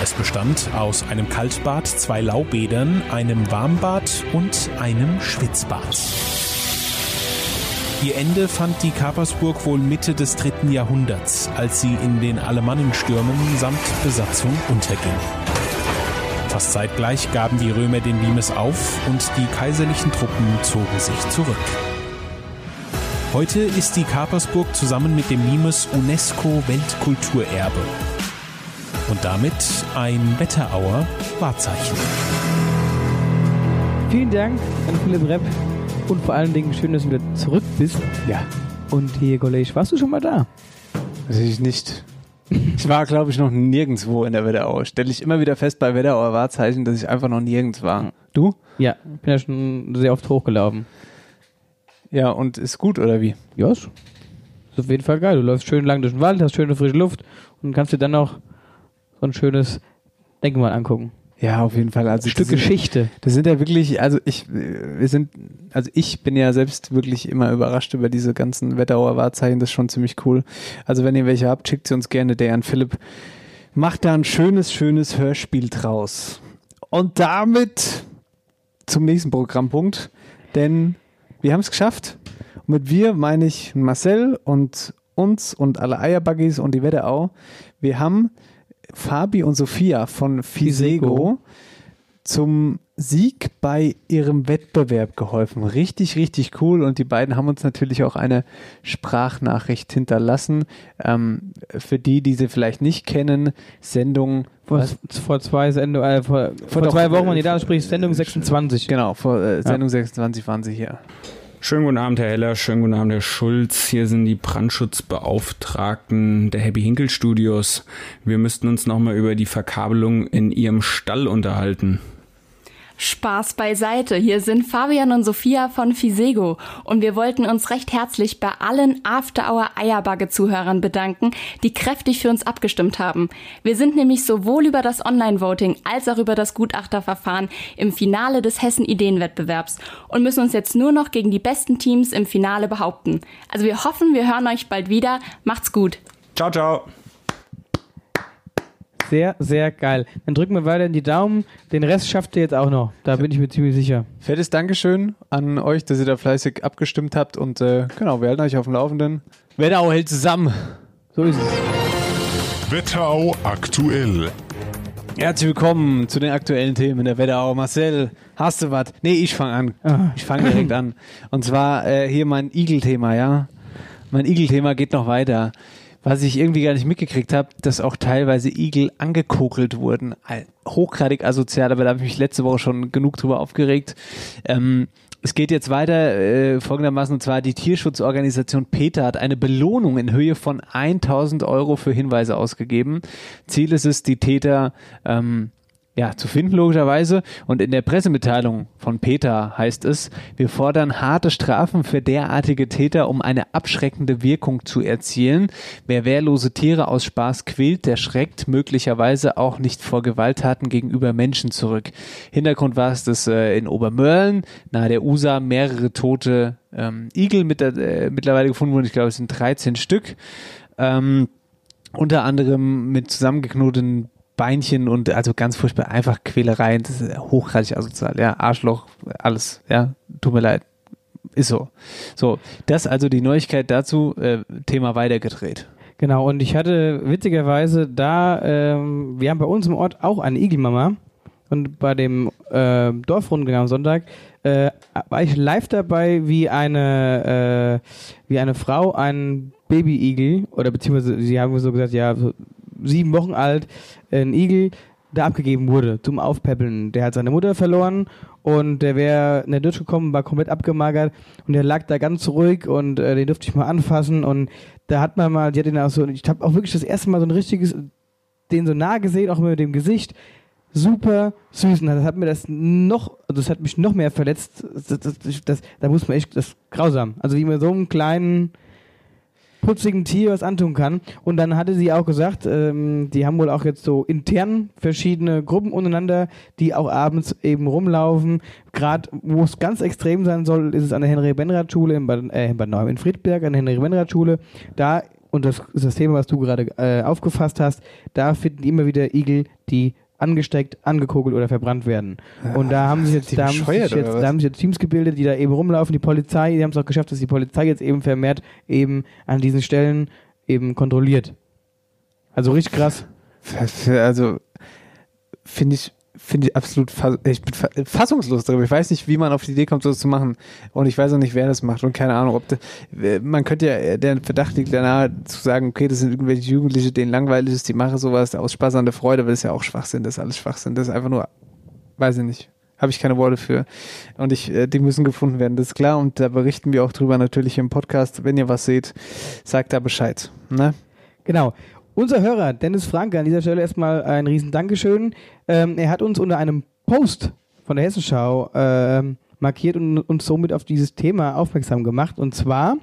Es bestand aus einem Kaltbad, zwei Laubädern, einem Warmbad und einem Schwitzbad. Ihr Ende fand die Kapersburg wohl Mitte des dritten Jahrhunderts, als sie in den Alemannenstürmen samt Besatzung unterging. Fast zeitgleich gaben die Römer den Limes auf und die kaiserlichen Truppen zogen sich zurück. Heute ist die Kapersburg zusammen mit dem Limes UNESCO-Weltkulturerbe und damit ein Wetterauer Wahrzeichen. Vielen Dank an Philipp Repp und vor allen Dingen schön, dass du wieder zurück bist. Ja. Und hier, Golej, warst du schon mal da? Natürlich nicht. Ich war, glaube ich, noch nirgendwo in der Wetterau. Stelle ich immer wieder fest bei Wetterauer Wahrzeichen, dass ich einfach noch nirgends war. Du? Ja, ich bin ja schon sehr oft hochgelaufen. Ja, und ist gut, oder wie? Ja, ist ist auf jeden Fall geil. Du läufst schön lang durch den Wald, hast schöne frische Luft und kannst dir dann noch so ein schönes Denkmal angucken. Ja, auf jeden Fall. Also Ein Stück das sind- Geschichte. Das sind ja wirklich, also ich, wir sind, also ich bin ja selbst wirklich immer überrascht über diese ganzen Wetterauer Wahrzeichen, das ist schon ziemlich cool. Also wenn ihr welche habt, schickt sie uns gerne, der an Philipp. Macht da ein schönes, schönes Hörspiel draus. Und damit zum nächsten Programmpunkt, denn wir haben es geschafft. Und mit wir meine ich Marcel und uns und alle Eierbuggies und die Wetterau. Wir haben Fabi und Sophia von Fisego zum Sieg bei ihrem Wettbewerb geholfen. Richtig, richtig cool. Und die beiden haben uns natürlich auch eine Sprachnachricht hinterlassen. Ähm, für die, die sie vielleicht nicht kennen, Sendung. Vor, vor zwei Sendung, äh, vor, vor, doch, zwei Wochen waren die äh, da, sprich Sendung 26. Genau, vor äh, Sendung 26 waren sie hier. Schönen guten Abend, Herr Heller. Schönen guten Abend, Herr Schulz. Hier sind die Brandschutzbeauftragten der Happy Hinkel Studios. Wir müssten uns nochmal über die Verkabelung in Ihrem Stall unterhalten. Spaß beiseite. Hier sind Fabian und Sophia von Fisego und wir wollten uns recht herzlich bei allen After Hour Eierbagge Zuhörern bedanken, die kräftig für uns abgestimmt haben. Wir sind nämlich sowohl über das Online-Voting als auch über das Gutachterverfahren im Finale des Hessen Ideenwettbewerbs und müssen uns jetzt nur noch gegen die besten Teams im Finale behaupten. Also wir hoffen, wir hören euch bald wieder. Macht's gut. Ciao, ciao. Sehr, sehr geil. Dann drücken wir weiter in die Daumen. Den Rest schafft ihr jetzt auch noch. Da bin ich mir ziemlich sicher. Fettes Dankeschön an euch, dass ihr da fleißig abgestimmt habt. Und äh, genau, wir halten euch auf dem Laufenden. Wetterau hält zusammen. So ist es. Wetterau aktuell. Herzlich willkommen zu den aktuellen Themen der Wetterau. Marcel, hast du was? Nee, ich fange an. Ich fange direkt an. Und zwar äh, hier mein Igel-Thema, ja. Mein Igel-Thema geht noch weiter. Was ich irgendwie gar nicht mitgekriegt habe, dass auch teilweise Igel angekokelt wurden. Hochgradig asozial, aber da habe ich mich letzte Woche schon genug drüber aufgeregt. Ähm, es geht jetzt weiter äh, folgendermaßen, und zwar die Tierschutzorganisation PETA hat eine Belohnung in Höhe von 1000 Euro für Hinweise ausgegeben. Ziel ist es, die Täter ähm, ja, zu finden, logischerweise. Und in der Pressemitteilung von Peter heißt es, wir fordern harte Strafen für derartige Täter, um eine abschreckende Wirkung zu erzielen. Wer wehrlose Tiere aus Spaß quält, der schreckt möglicherweise auch nicht vor Gewalttaten gegenüber Menschen zurück. Hintergrund war es, dass äh, in Obermörlen, nahe der USA, mehrere tote ähm, Igel mit, äh, mittlerweile gefunden wurden. Ich glaube, es sind 13 Stück. Ähm, unter anderem mit zusammengeknoteten Beinchen und also ganz furchtbar einfach Quälereien, das ist hochgradig asozial, ja, Arschloch, alles, ja, tut mir leid, ist so. So, das also die Neuigkeit dazu, äh, Thema weitergedreht. Genau, und ich hatte witzigerweise da, ähm, wir haben bei uns im Ort auch eine Igelmama und bei dem äh, Dorfrundgang am Sonntag äh, war ich live dabei, wie eine, äh, wie eine Frau einen Baby-Igel, oder beziehungsweise sie haben so gesagt, ja, so sieben Wochen alt, ein Igel da abgegeben wurde zum Aufpäppeln. Der hat seine Mutter verloren und der wäre in der Ditch gekommen, war komplett abgemagert und der lag da ganz ruhig und äh, den durfte ich mal anfassen und da hat man mal, die hat ihn auch so, ich habe auch wirklich das erste Mal so ein richtiges, den so nah gesehen, auch mit dem Gesicht. Super süß. Und das hat mir das noch, also das hat mich noch mehr verletzt. Das, das, das, da muss man echt, das ist grausam. Also wie man so einen kleinen, putzigen Tier was antun kann. Und dann hatte sie auch gesagt, ähm, die haben wohl auch jetzt so intern verschiedene Gruppen untereinander, die auch abends eben rumlaufen. Gerade wo es ganz extrem sein soll, ist es an der Henry-Benrath-Schule in Bad, äh, in Bad Nauheim, in Friedberg, an der Henry-Benrath-Schule. Da, und das ist das Thema, was du gerade äh, aufgefasst hast, da finden immer wieder Igel, die angesteckt, angekugelt oder verbrannt werden. Und da haben sich jetzt, da haben sich jetzt, da haben sich jetzt Teams gebildet, die da eben rumlaufen. Die Polizei, die haben es auch geschafft, dass die Polizei jetzt eben vermehrt eben an diesen Stellen eben kontrolliert. Also richtig krass. Also finde ich finde ich absolut ich bin fa fassungslos darüber. Ich weiß nicht, wie man auf die Idee kommt, sowas zu machen. Und ich weiß auch nicht, wer das macht. Und keine Ahnung, ob das, man könnte ja, der Verdacht liegt danach zu sagen, okay, das sind irgendwelche Jugendliche, denen langweilig ist, die machen sowas aus Spaß an der Freude, aber das ist ja auch Schwachsinn, das ist alles Schwachsinn. Das ist einfach nur, weiß ich nicht. Habe ich keine Worte für. Und ich, äh, die müssen gefunden werden, das ist klar. Und da berichten wir auch drüber natürlich im Podcast. Wenn ihr was seht, sagt da Bescheid. Ne? Genau. Unser Hörer, Dennis Franke, an dieser Stelle erstmal ein riesen Dankeschön. Ähm, er hat uns unter einem Post von der Hessenschau ähm, markiert und uns somit auf dieses Thema aufmerksam gemacht. Und zwar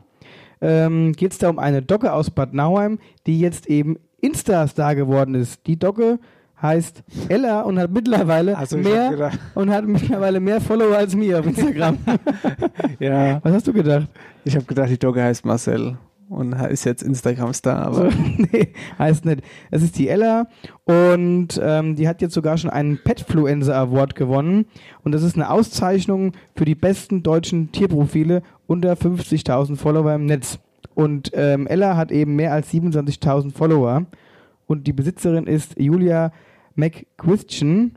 ähm, geht es da um eine Docke aus Bad Nauheim, die jetzt eben Insta-Star geworden ist. Die Docke heißt Ella und hat mittlerweile Also mehr und hat mittlerweile mehr Follower als mir auf Instagram. Ja. Was hast du gedacht? Ich habe gedacht, die Dogge heißt Marcel und ist jetzt Instagram-Star, aber nee, heißt nicht. Es ist die Ella und ähm, die hat jetzt sogar schon einen Petfluencer Award gewonnen und das ist eine Auszeichnung für die besten deutschen Tierprofile unter 50.000 Follower im Netz. Und ähm, Ella hat eben mehr als 27.000 Follower und die Besitzerin ist Julia McQuistion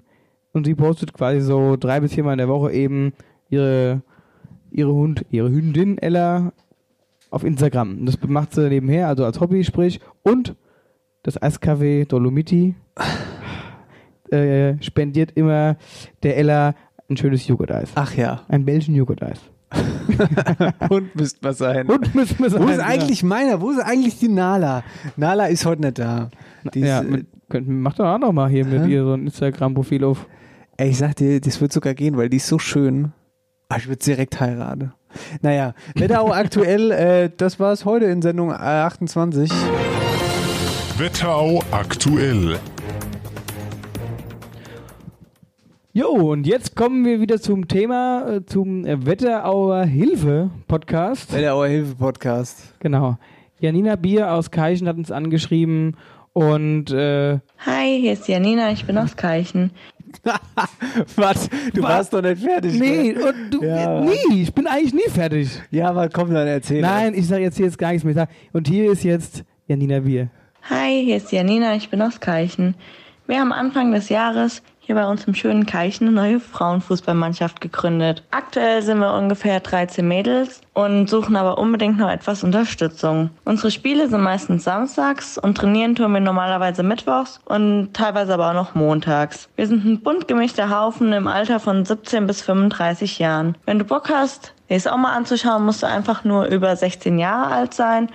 und sie postet quasi so drei bis viermal in der Woche eben ihre ihre Hund, ihre Hündin Ella auf Instagram. Und das macht sie nebenher, also als Hobby, sprich. Und das Eiscafé Dolomiti äh, spendiert immer der Ella ein schönes Joghurt-Eis. ach ja. Ein Belgian Joghurt-Eis. Und müsste was sein. Und müssen wir Wo sagen, ist eigentlich meiner? Wo ist eigentlich die Nala? Nala ist heute nicht da. Die Ja, ist, mit, könnt, macht doch auch noch mal hier mit Hä? ihr so ein Instagram-Profil auf. ey, ich sag dir, das wird sogar gehen, weil die ist so schön. Ah, Ich würde direkt heiraten. Naja, Wetterau aktuell, äh, das war's heute in Sendung äh, 28. Wetterau aktuell. Jo, und jetzt kommen wir wieder zum Thema, äh, zum äh, Wetterauer Hilfe-Podcast. Wetterauer Hilfe Podcast. Genau. Janina Bier aus Keichen hat uns angeschrieben und äh, Hi, hier ist Janina, ich bin aus Keichen. Was? Du warst doch nicht fertig. nee, ne? und du, Ja. nie, ich bin eigentlich nie fertig. Ja, aber komm, dann erzähl. Nein, ich sage jetzt hier jetzt gar nichts mehr. Und hier ist jetzt Janina Bier. Hi, hier ist Janina, ich bin aus Keichen. Wir haben Anfang des Jahres hier bei uns im schönen Keichen eine neue Frauenfußballmannschaft gegründet. Aktuell sind wir ungefähr 13 Mädels und suchen aber unbedingt noch etwas Unterstützung. Unsere Spiele sind meistens samstags und trainieren tun wir normalerweise mittwochs und teilweise aber auch noch montags. Wir sind ein bunt gemischter Haufen im Alter von 17 bis 35 Jahren. Wenn du Bock hast, es auch mal anzuschauen, musst du einfach nur über 16 Jahre alt sein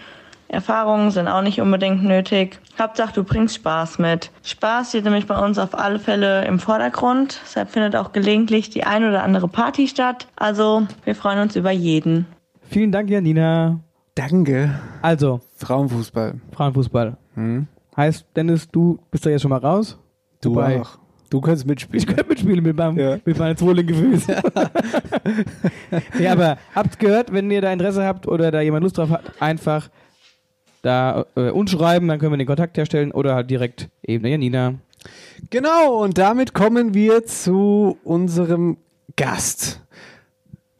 Erfahrungen sind auch nicht unbedingt nötig. Hauptsache, du bringst Spaß mit. Spaß steht nämlich bei uns auf alle Fälle im Vordergrund. Deshalb findet auch gelegentlich die ein oder andere Party statt. Also, wir freuen uns über jeden. Vielen Dank, Janina. Danke. Also, Frauenfußball. Frauenfußball. Hm? Heißt, Dennis, du bist da jetzt schon mal raus? Du Wobei- auch. Du kannst mitspielen. Ich könnte mitspielen mit meinem, Ja. mit meinen zwei linken Füßen. ja, aber habt gehört, wenn ihr da Interesse habt oder da jemand Lust drauf hat, einfach da äh, uns schreiben, dann können wir den Kontakt herstellen oder halt direkt eben der Janina. Genau, und damit kommen wir zu unserem Gast.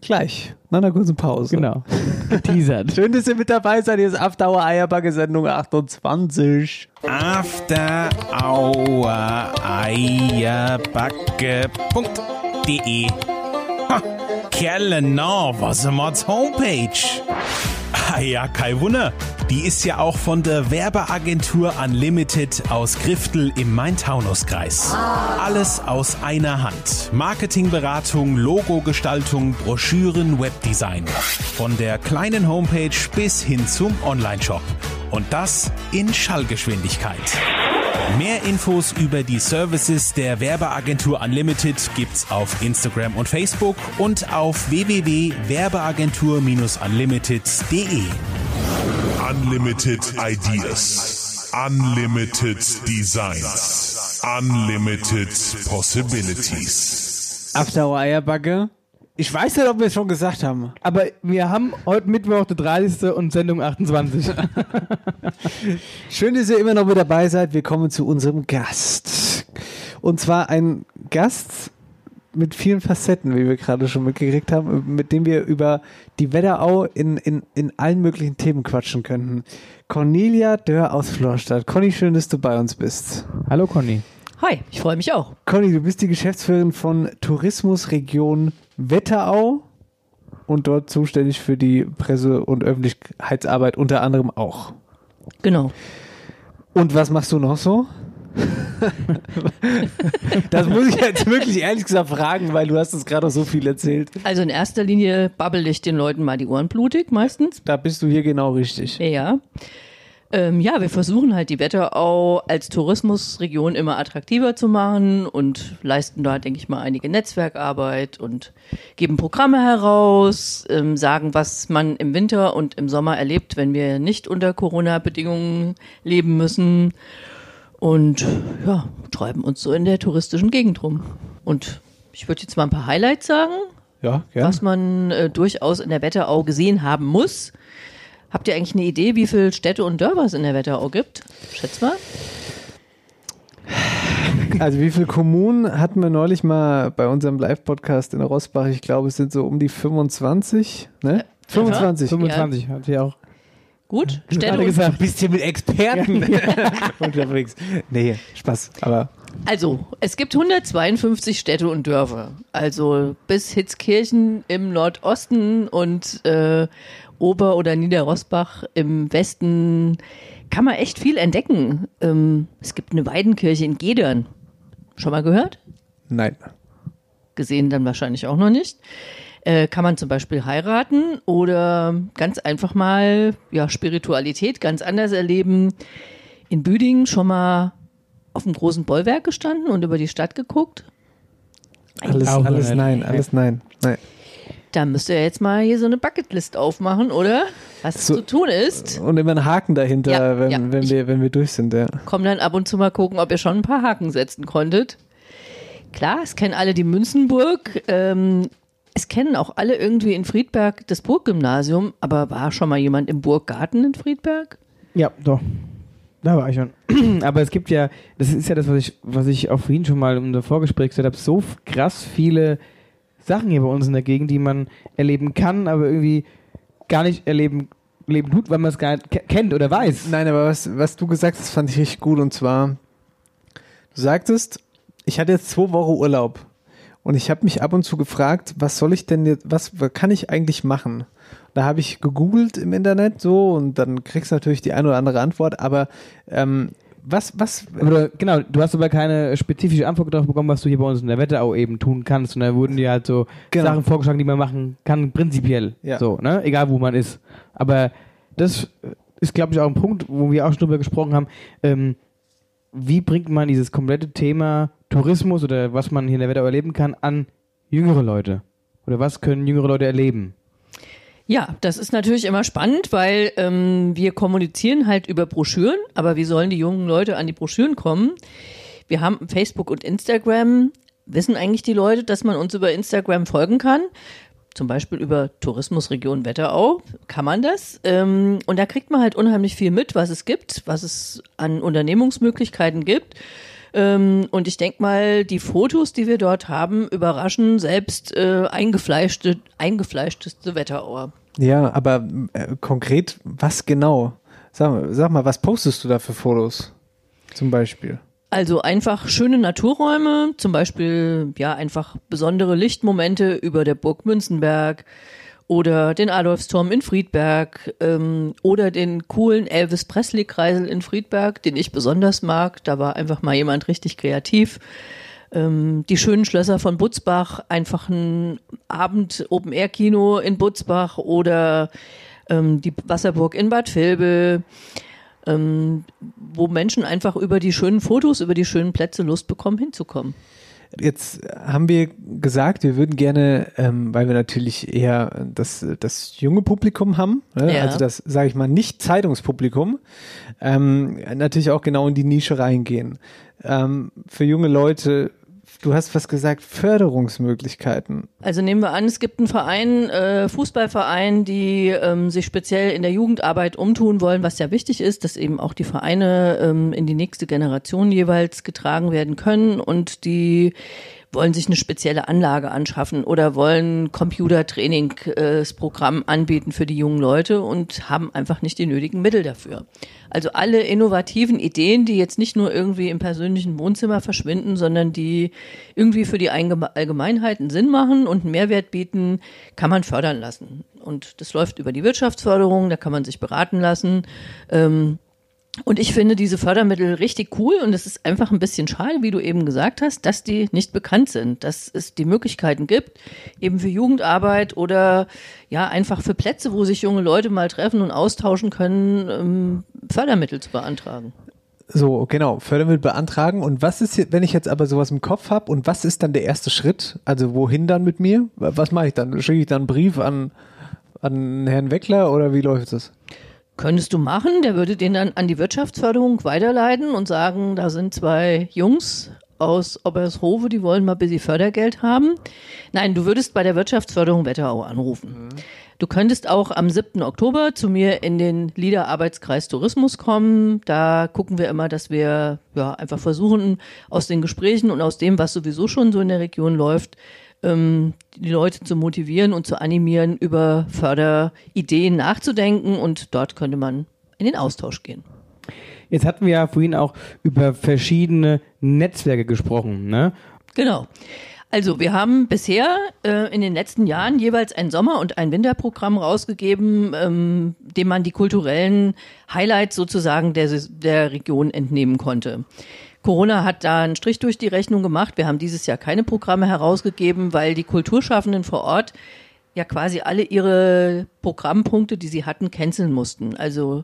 Gleich, nach einer kurzen Pause. Genau. Geteasert. Schön, dass ihr mit dabei seid. Hier ist After Hour Eierbacke Sendung 28. After Hour Eierbacke.de Ha, Kerle, na, was ist Mods Homepage? Ah ja, kein Wunder. die ist ja auch von der Werbeagentur Unlimited aus Griftel im Main-Taunus-Kreis. Alles aus einer Hand. Marketingberatung, Logogestaltung, Broschüren, Webdesign. Von der kleinen Homepage bis hin zum Onlineshop. Und das in Schallgeschwindigkeit. Mehr Infos über die Services der Werbeagentur Unlimited gibt's auf Instagram und Facebook und auf www.werbeagentur-unlimited.de. Unlimited Ideas. Unlimited Designs. Unlimited Possibilities. After Eierbacke. Ich weiß nicht, ob wir es schon gesagt haben. Aber wir haben heute Mittwoch der 30. und Sendung 28. Schön, dass ihr immer noch mit dabei seid. Wir kommen zu unserem Gast. Und zwar ein Gast mit vielen Facetten, wie wir gerade schon mitgekriegt haben, mit dem wir über die Wetterau in, in, in allen möglichen Themen quatschen könnten. Cornelia Dörr aus Florstadt. Conny, schön, dass du bei uns bist. Hallo Conny. Hi, ich freue mich auch. Conny, du bist die Geschäftsführerin von Tourismusregion Wetterau und dort zuständig für die Presse- und Öffentlichkeitsarbeit unter anderem auch. Genau. Und was machst du noch so? das muss ich jetzt wirklich ehrlich gesagt fragen, weil du hast es gerade so viel erzählt. Also in erster Linie babbel ich den Leuten mal die Ohren blutig meistens. Da bist du hier genau richtig. Ja. Ähm, ja, wir versuchen halt die Wetterau als Tourismusregion immer attraktiver zu machen und leisten da, denke ich mal, einige Netzwerkarbeit und geben Programme heraus, ähm, sagen, was man im Winter und im Sommer erlebt, wenn wir nicht unter Corona-Bedingungen leben müssen und ja, treiben uns so in der touristischen Gegend rum. Und ich würde jetzt mal ein paar Highlights sagen, Ja, was man äh, durchaus in der Wetterau gesehen haben muss. Habt ihr eigentlich eine Idee, wie viele Städte und Dörfer es in der Wetterau gibt? Schätz mal. Also wie viele Kommunen hatten wir neulich mal bei unserem Live-Podcast in Rossbach? Ich glaube, es sind so um die 25, ne? 25. 25 hat sie auch. Gut, Städte und gesagt, bist hier mit Experten unterwegs. Nee, Spaß, aber Also, es gibt 152 Städte und Dörfer. Also bis Hitzkirchen im Nordosten und äh, Ober- oder Niederrosbach im Westen kann man echt viel entdecken. Ähm, es gibt eine Weidenkirche in Gedern. Schon mal gehört? nein. Gesehen dann wahrscheinlich auch noch nicht. Äh, kann man zum Beispiel heiraten oder ganz einfach mal ja, Spiritualität ganz anders erleben. In Büdingen schon mal auf dem großen Bollwerk gestanden und über die Stadt geguckt. Alles, alles nein, alles nein. nein. Da müsst ihr jetzt mal hier so eine Bucketlist aufmachen, oder? Was So- zu tun ist. Und immer einen Haken dahinter, Ja, wenn, ja, wenn, wir, wenn wir durch sind, ja. Komm dann ab und zu mal gucken, ob ihr schon ein paar Haken setzen konntet. Klar, es kennen alle die Münzenburg. Ähm, es kennen auch alle irgendwie in Friedberg das Burggymnasium. Aber war schon mal jemand im Burggarten in Friedberg? Ja, doch. Da war ich schon. Aber es gibt ja, das ist ja das, was ich, was ich auch vorhin schon mal im Vorgespräch gesagt habe, so krass viele Sachen hier bei uns in der Gegend, die man erleben kann, aber irgendwie gar nicht erleben leben tut, weil man es gar nicht ke- kennt oder weiß. Nein, aber was, was du gesagt hast, fand ich richtig gut. Und zwar, du sagtest, ich hatte jetzt zwei Wochen Urlaub. Und ich habe mich ab und zu gefragt, was soll ich denn jetzt, was, was kann ich eigentlich machen? Da habe ich gegoogelt im Internet so und dann kriegst du natürlich die eine oder andere Antwort, aber ähm, was, was, Oder, genau, du hast aber keine spezifische Antwort darauf bekommen, was du hier bei uns in der Wetterau eben tun kannst. Und da wurden dir halt so Genau. Sachen vorgeschlagen, die man machen kann, prinzipiell. Ja. So, ne? Egal wo man ist. Aber das ist, glaube ich, auch ein Punkt, wo wir auch schon drüber gesprochen haben. Ähm, wie bringt man dieses komplette Thema Tourismus oder was man hier in der Wetterau erleben kann an jüngere Leute? Oder was können jüngere Leute erleben? Ja, das ist natürlich immer spannend, weil ähm, wir kommunizieren halt über Broschüren, aber wie sollen die jungen Leute an die Broschüren kommen? Wir haben Facebook und Instagram. Wissen eigentlich die Leute, dass man uns über Instagram folgen kann? Zum Beispiel über Tourismusregion Wetterau kann man das. Ähm, und da kriegt man halt unheimlich viel mit, was es gibt, was es an Unternehmungsmöglichkeiten gibt. Ähm, und ich denke mal, die Fotos, die wir dort haben, überraschen selbst äh, eingefleischte, eingefleischteste Wetterauer. ja, aber äh, konkret, was genau? Sag, mal- sag mal, was postest du da für Fotos? Zum Beispiel. Also einfach schöne Naturräume, zum Beispiel ja einfach besondere Lichtmomente über der Burg Münzenberg oder den Adolfsturm in Friedberg ähm, oder den coolen Elvis Presley Kreisel in Friedberg, den ich besonders mag. Da war einfach mal jemand richtig kreativ. Ähm, die schönen Schlösser von Butzbach, einfach ein Abend Open Air Kino in Butzbach oder ähm, die Wasserburg in Bad Vilbel. Ähm, wo Menschen einfach über die schönen Fotos, über die schönen Plätze Lust bekommen, hinzukommen. Jetzt haben wir gesagt, wir würden gerne, ähm, weil wir natürlich eher das, das junge Publikum haben, ne? Ja. also das, sage ich mal, nicht Zeitungspublikum, ähm, natürlich auch genau in die Nische reingehen. Ähm, für junge Leute, du hast was gesagt, Förderungsmöglichkeiten. Also nehmen wir an, es gibt einen Verein, äh, Fußballverein, die ähm, sich speziell in der Jugendarbeit umtun wollen, was ja wichtig ist, dass eben auch die Vereine ähm, in die nächste Generation jeweils getragen werden können und die wollen sich eine spezielle Anlage anschaffen oder wollen Computertrainingsprogramm anbieten für die jungen Leute und haben einfach nicht die nötigen Mittel dafür. Also alle innovativen Ideen, die jetzt nicht nur irgendwie im persönlichen Wohnzimmer verschwinden, sondern die irgendwie für die Eingeme- Allgemeinheit einen Sinn machen und einen Mehrwert bieten, kann man fördern lassen. Und das läuft über die Wirtschaftsförderung, da kann man sich beraten lassen. Ähm, und ich finde diese Fördermittel richtig cool und es ist einfach ein bisschen schade, wie du eben gesagt hast, dass die nicht bekannt sind, dass es die Möglichkeiten gibt, eben für Jugendarbeit oder ja einfach für Plätze, wo sich junge Leute mal treffen und austauschen können, ähm, Fördermittel zu beantragen. So, genau, Fördermittel beantragen. Und was ist, wenn ich jetzt aber sowas im Kopf habe und was ist dann der erste Schritt? Also wohin dann mit mir? Was mache ich dann? Schicke ich dann einen Brief an, an Herrn Weckler oder wie läuft das? Könntest du machen, der würde den dann an die Wirtschaftsförderung weiterleiten und sagen, da sind zwei Jungs aus Obershove, die wollen mal ein bisschen Fördergeld haben. Nein, du würdest bei der Wirtschaftsförderung Wetterau anrufen. Du könntest auch am 7. Oktober zu mir in den LIDA-Arbeitskreis Tourismus kommen. Da gucken wir immer, dass wir ja, einfach versuchen, aus den Gesprächen und aus dem, was sowieso schon so in der Region läuft, ähm, die Leute zu motivieren und zu animieren, über Förderideen nachzudenken. Und dort könnte man in den Austausch gehen. Jetzt hatten wir ja vorhin auch über verschiedene Netzwerke gesprochen, ne? Genau. Also wir haben bisher äh, in den letzten Jahren jeweils ein Sommer- und ein Winterprogramm rausgegeben, ähm, dem man die kulturellen Highlights sozusagen der, der Region entnehmen konnte. Corona hat da einen Strich durch die Rechnung gemacht. Wir haben dieses Jahr keine Programme herausgegeben, weil die Kulturschaffenden vor Ort ja quasi alle ihre Programmpunkte, die sie hatten, canceln mussten. Also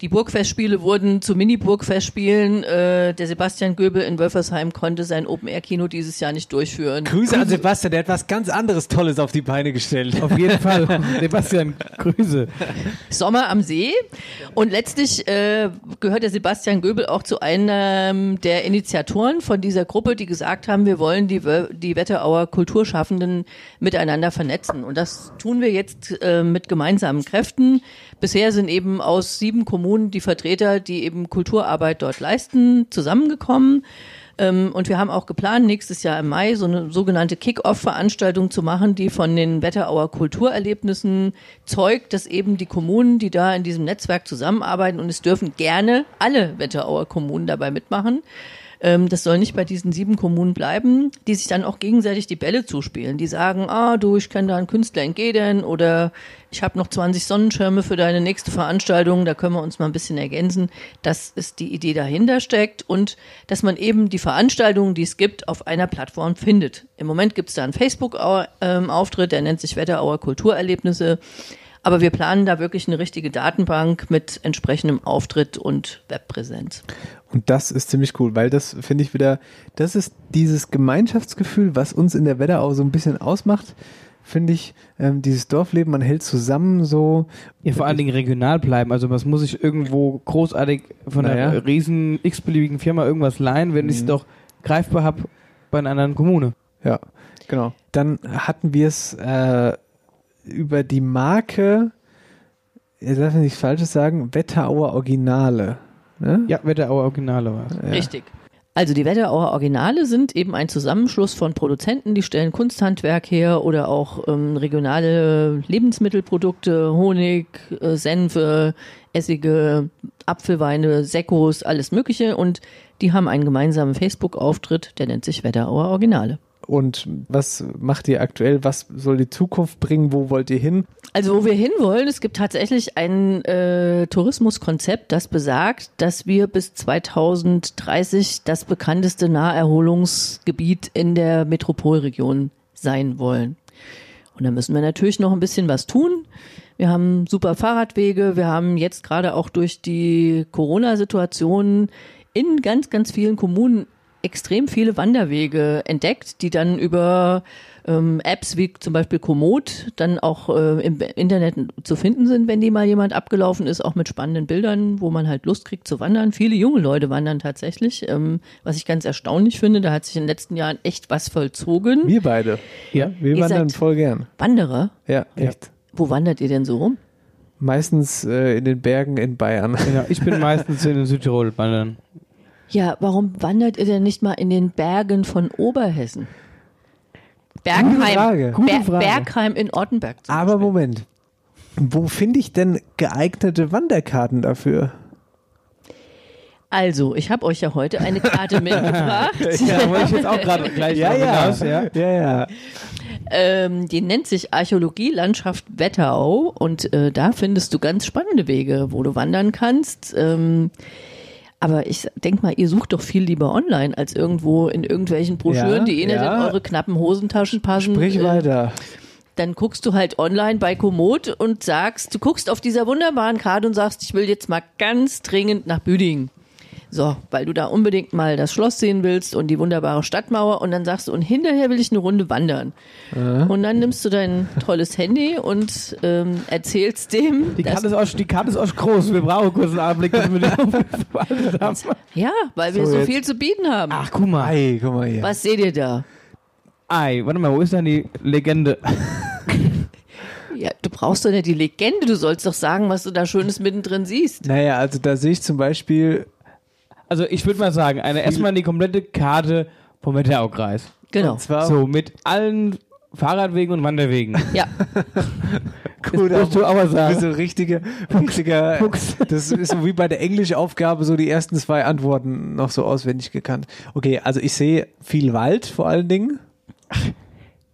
die Burgfestspiele wurden zu Mini-Burgfestspielen. Äh, der Sebastian Göbel in Wölfersheim konnte sein Open-Air-Kino dieses Jahr nicht durchführen. Grüße an Sebastian, der hat was ganz anderes Tolles auf die Beine gestellt. Auf jeden Fall. Sebastian, Grüße. Sommer am See. Und letztlich äh, gehört der Sebastian Göbel auch zu einem der Initiatoren von dieser Gruppe, die gesagt haben, wir wollen die, die Wetterauer Kulturschaffenden miteinander vernetzen. Und das tun wir jetzt äh, mit gemeinsamen Kräften. Bisher sind eben aus sieben Kommunen die Vertreter, die eben Kulturarbeit dort leisten, zusammengekommen. Ähm, Und wir haben auch geplant, nächstes Jahr im Mai so eine sogenannte Kick-Off-Veranstaltung zu machen, die von den Wetterauer Kulturerlebnissen zeugt, dass eben die Kommunen, die da in diesem Netzwerk zusammenarbeiten, und es dürfen gerne alle Wetterauer Kommunen dabei mitmachen, ähm, das soll nicht bei diesen sieben Kommunen bleiben, die sich dann auch gegenseitig die Bälle zuspielen. Die sagen, ah, du, ich kenne da einen Künstler in Geden oder ich habe noch 20 Sonnenschirme für deine nächste Veranstaltung, da können wir uns mal ein bisschen ergänzen. Das ist die Idee dahinter steckt und dass man eben die Veranstaltungen, die es gibt, auf einer Plattform findet. Im Moment gibt es da einen Facebook-Auftritt, der nennt sich Wetterauer Kulturerlebnisse. Aber wir planen da wirklich eine richtige Datenbank mit entsprechendem Auftritt und Webpräsenz. Und das ist ziemlich cool, weil das finde ich wieder, das ist dieses Gemeinschaftsgefühl, was uns in der Wetterau so ein bisschen ausmacht, finde ich, ähm, dieses Dorfleben, man hält zusammen so. Ja, vor allen Dingen regional bleiben. Also was muss ich irgendwo großartig von einer Naja. riesen x-beliebigen Firma irgendwas leihen, wenn ich es doch greifbar habe bei einer anderen Kommune. Ja, genau. Dann hatten wir es äh, über die Marke, ihr darf nichts Falsches sagen, Wetterauer Originale. Ne? Ja, Wetterauer Originale war es. Richtig. Also die Wetterauer Originale sind eben ein Zusammenschluss von Produzenten, die stellen Kunsthandwerk her oder auch ähm, regionale Lebensmittelprodukte, Honig, äh, Senfe, Essige, Apfelweine, Sekkos, alles Mögliche und die haben einen gemeinsamen Facebook-Auftritt, der nennt sich Wetterauer Originale. Und was macht ihr aktuell? Was soll die Zukunft bringen? Wo wollt ihr hin? Also wo wir hinwollen, es gibt tatsächlich ein äh, Tourismuskonzept, das besagt, dass wir bis 2030 das bekannteste Naherholungsgebiet in der Metropolregion sein wollen. Und da müssen wir natürlich noch ein bisschen was tun. Wir haben super Fahrradwege, wir haben jetzt gerade auch durch die Corona-Situation in ganz, ganz vielen Kommunen extrem viele Wanderwege entdeckt, die dann über ähm, Apps wie zum Beispiel Komoot dann auch äh, im Internet zu finden sind, wenn die mal jemand abgelaufen ist, auch mit spannenden Bildern, wo man halt Lust kriegt zu wandern. Viele junge Leute wandern tatsächlich, ähm, was ich ganz erstaunlich finde. Da hat sich in den letzten Jahren echt was vollzogen. Wir beide. Ja, wir Ihr wandern seid voll gern. Wanderer? Ja, echt. Wo wandert ihr denn so rum? Meistens äh, in den Bergen in Bayern. Ja, ich bin meistens in Südtirol wandern. Ja, warum wandert ihr denn nicht mal in den Bergen von Oberhessen? Bergheim, Gute Frage. Gute Ber Frage. Bergheim in Ortenberg. zum Aber Moment. Wo finde ich denn geeignete Wanderkarten dafür? Also, ich habe euch ja heute eine Karte mitgebracht. Ja, wollte ich jetzt auch gerade gleich Ja, ja. hinaus, ja. Ja, ja. Ähm, die nennt sich Archäologie Landschaft Wetterau und äh, da findest du ganz spannende Wege, wo du wandern kannst. Ähm, aber ich denk mal, ihr sucht doch viel lieber online als irgendwo in irgendwelchen Broschüren, Ja, die eh nicht ja. in eure knappen Hosentaschen passen. Sprich Äh, weiter. Dann guckst du halt online bei Komoot und sagst, du guckst auf dieser wunderbaren Karte und sagst, ich will jetzt mal ganz dringend nach Büdingen. So, weil du da unbedingt mal das Schloss sehen willst und die wunderbare Stadtmauer und dann sagst du, und hinterher will ich eine Runde wandern. Und dann nimmst du dein tolles Handy und ähm, erzählst dem, Die Karte, ist auch, die Karte ist auch groß. Wir brauchen kurz einen Anblick, dass wir die haben. ja, weil wir So, so, jetzt- viel zu bieten haben. Ach, guck mal. Ei, guck mal hier. Was seht ihr da? Ei, warte mal, wo ist denn die Legende? Ja, du brauchst doch nicht die Legende, du sollst doch sagen, was du da Schönes mittendrin siehst. Naja, also da sehe ich zum Beispiel, Also ich würde mal sagen, eine erstmal die komplette Karte vom Wetteraukreis. Genau. und zwar So, mit allen Fahrradwegen und Wanderwegen. Ja, Gut, musst du aber sagen. so richtiger, richtiger, das ist so wie bei der Englischaufgabe, so die ersten zwei Antworten noch so auswendig gekannt. Okay, also ich sehe viel Wald vor allen Dingen.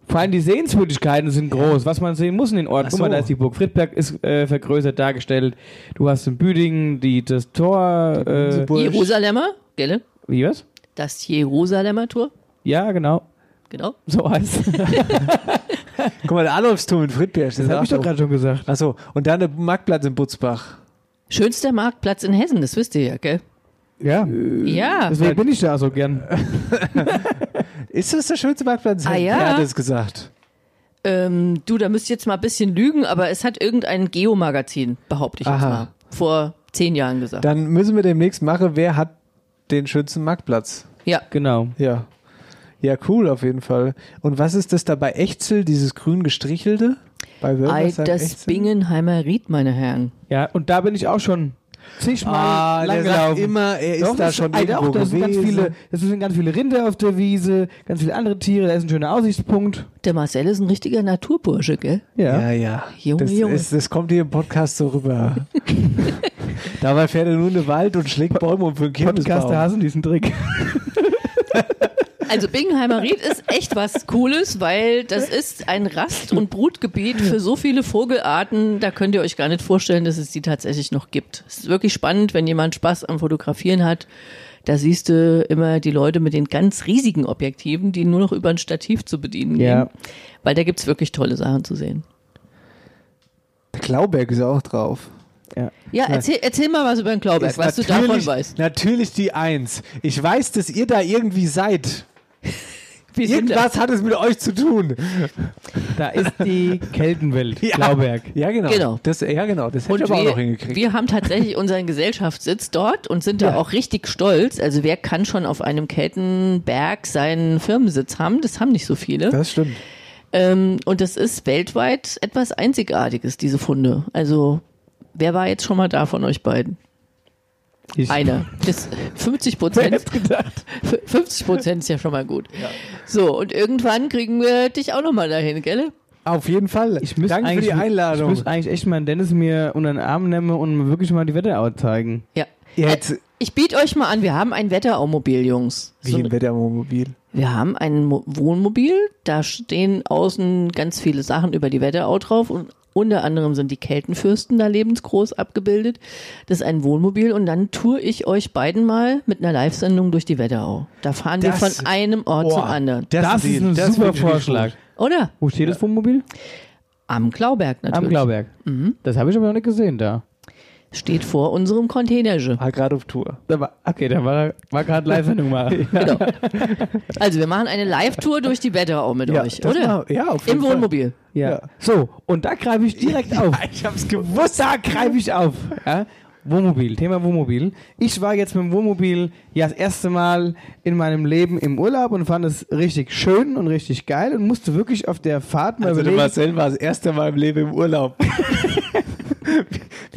Vor allem die Sehenswürdigkeiten sind groß, was man sehen muss in den Orten. Ach Guck mal, da ist die Burg Friedberg ist äh, vergrößert dargestellt. Du hast in Büdingen die, das Tor. Äh. Jerusalemer, gell? wie was? Das Jerusalemer Tor, Ja, genau. genau. So heißt Guck mal, der Adolfsturm in Friedberg. Das habe ich doch gerade schon gesagt. Achso, und dann der Marktplatz in Butzbach. Schönster Marktplatz in Hessen, das wisst ihr ja, gell? Ja. Ja. Deswegen bin ich da so gern. Ist das der schönste Marktplatz? Ah, ja? Wer hat das gesagt? Ähm, du, da müsst ihr jetzt mal ein bisschen lügen, aber es hat irgendein Geomagazin, behaupte ich jetzt Aha. mal, vor zehn Jahren gesagt. Dann müssen wir demnächst machen, wer hat den schönsten Marktplatz. ja. Genau. Ja. Ja, cool auf jeden Fall. Und was ist das da bei Echzel, dieses grün gestrichelte? Bei Ei, das Echzel? Bingenheimer Ried, meine Herren. Ja, und da bin ich auch schon zigmal Ah, lang immer, er ist Doch, da das- schon Ei, irgendwo doch, das sind ganz viele, das sind ganz viele Rinder auf der Wiese, ganz viele andere Tiere, da ist ein schöner Aussichtspunkt. Der Marcel ist ein richtiger Naturbursche, gell? Ja, ja. Junge, das, Junge. Ist, das kommt hier im Podcast so rüber. Dabei fährt er nur in den Wald und schlägt Bäume um für Podcaster Kirmesbaum. hassen diesen Trick. Also Bingenheimer Ried ist echt was Cooles, weil das ist ein Rast- und Brutgebiet für so viele Vogelarten, da könnt ihr euch gar nicht vorstellen, dass es die tatsächlich noch gibt. Es ist wirklich spannend, wenn jemand Spaß am Fotografieren hat. Da siehst du immer die Leute mit den ganz riesigen Objektiven, die nur noch über ein Stativ zu bedienen Ja. gehen. Weil da gibt's wirklich tolle Sachen zu sehen. Der Klauberg ist auch drauf. Ja. Ja, erzähl, erzähl mal was über den Klauberg, was du davon weißt. Natürlich die Eins. Ich weiß, dass ihr da irgendwie seid. Wir sind. Irgendwas hat es mit euch zu tun. Da ist die Keltenwelt, Ja. Glauberg. Ja, genau. Genau. Das, ja, genau. Das hätte ich aber auch wir, noch hingekriegt. wir haben tatsächlich unseren Gesellschaftssitz dort und sind da auch richtig stolz. Also wer kann schon auf einem Keltenberg seinen Firmensitz haben? Das haben nicht so viele. das stimmt. Ähm, und das ist weltweit etwas Einzigartiges, diese Funde. Also wer war jetzt schon mal da von euch beiden? Ich- Einer. Das 50 Wer Prozent. hätte gedacht? 50 Prozent ist ja schon mal gut. So, und irgendwann kriegen wir dich auch noch mal dahin, gell? Auf jeden Fall. Ich müsste Danke für eigentlich, die Einladung. Ich müsste eigentlich echt mal Dennis mir unter den Arm nehmen und mir wirklich mal die Wetterau zeigen. Ja. Jetzt, Ich biete euch mal an, wir haben ein Wetteraumobil, Jungs. wie So ein Wettermobil. Wir haben ein Mo Wohnmobil, da stehen außen ganz viele Sachen über die Wetterau drauf und unter anderem sind die Keltenfürsten da lebensgroß abgebildet. Das ist ein Wohnmobil und dann tour ich euch beiden mal mit einer Live-Sendung durch die Wetterau. Da fahren wir Das- von einem Ort zum Boah, anderen. Das, ist ein das super Vorschlag. Oder? Wo steht das Wohnmobil? Am Klauberg natürlich. Am Glauberg. Das habe ich aber noch nicht gesehen da. Steht vor unserem Containerschiff. War gerade auf Tour. okay, da war, war gerade Live-Sendung mal. Genau. Also wir machen eine Live-Tour durch die Wetterau mit Ja, euch, oder? war- ja, auf jeden Im Fall. Wohnmobil. Ja. So, und da greife ich direkt auf. ich hab's gewusst. Da greife ich auf. Ja? Wohnmobil, Thema Wohnmobil. Ich war jetzt mit dem Wohnmobil ja das erste Mal in meinem Leben im Urlaub und fand es richtig schön und richtig geil und musste wirklich auf der Fahrt mal Also der überlegen. Marcel war das erste Mal im Leben im Urlaub.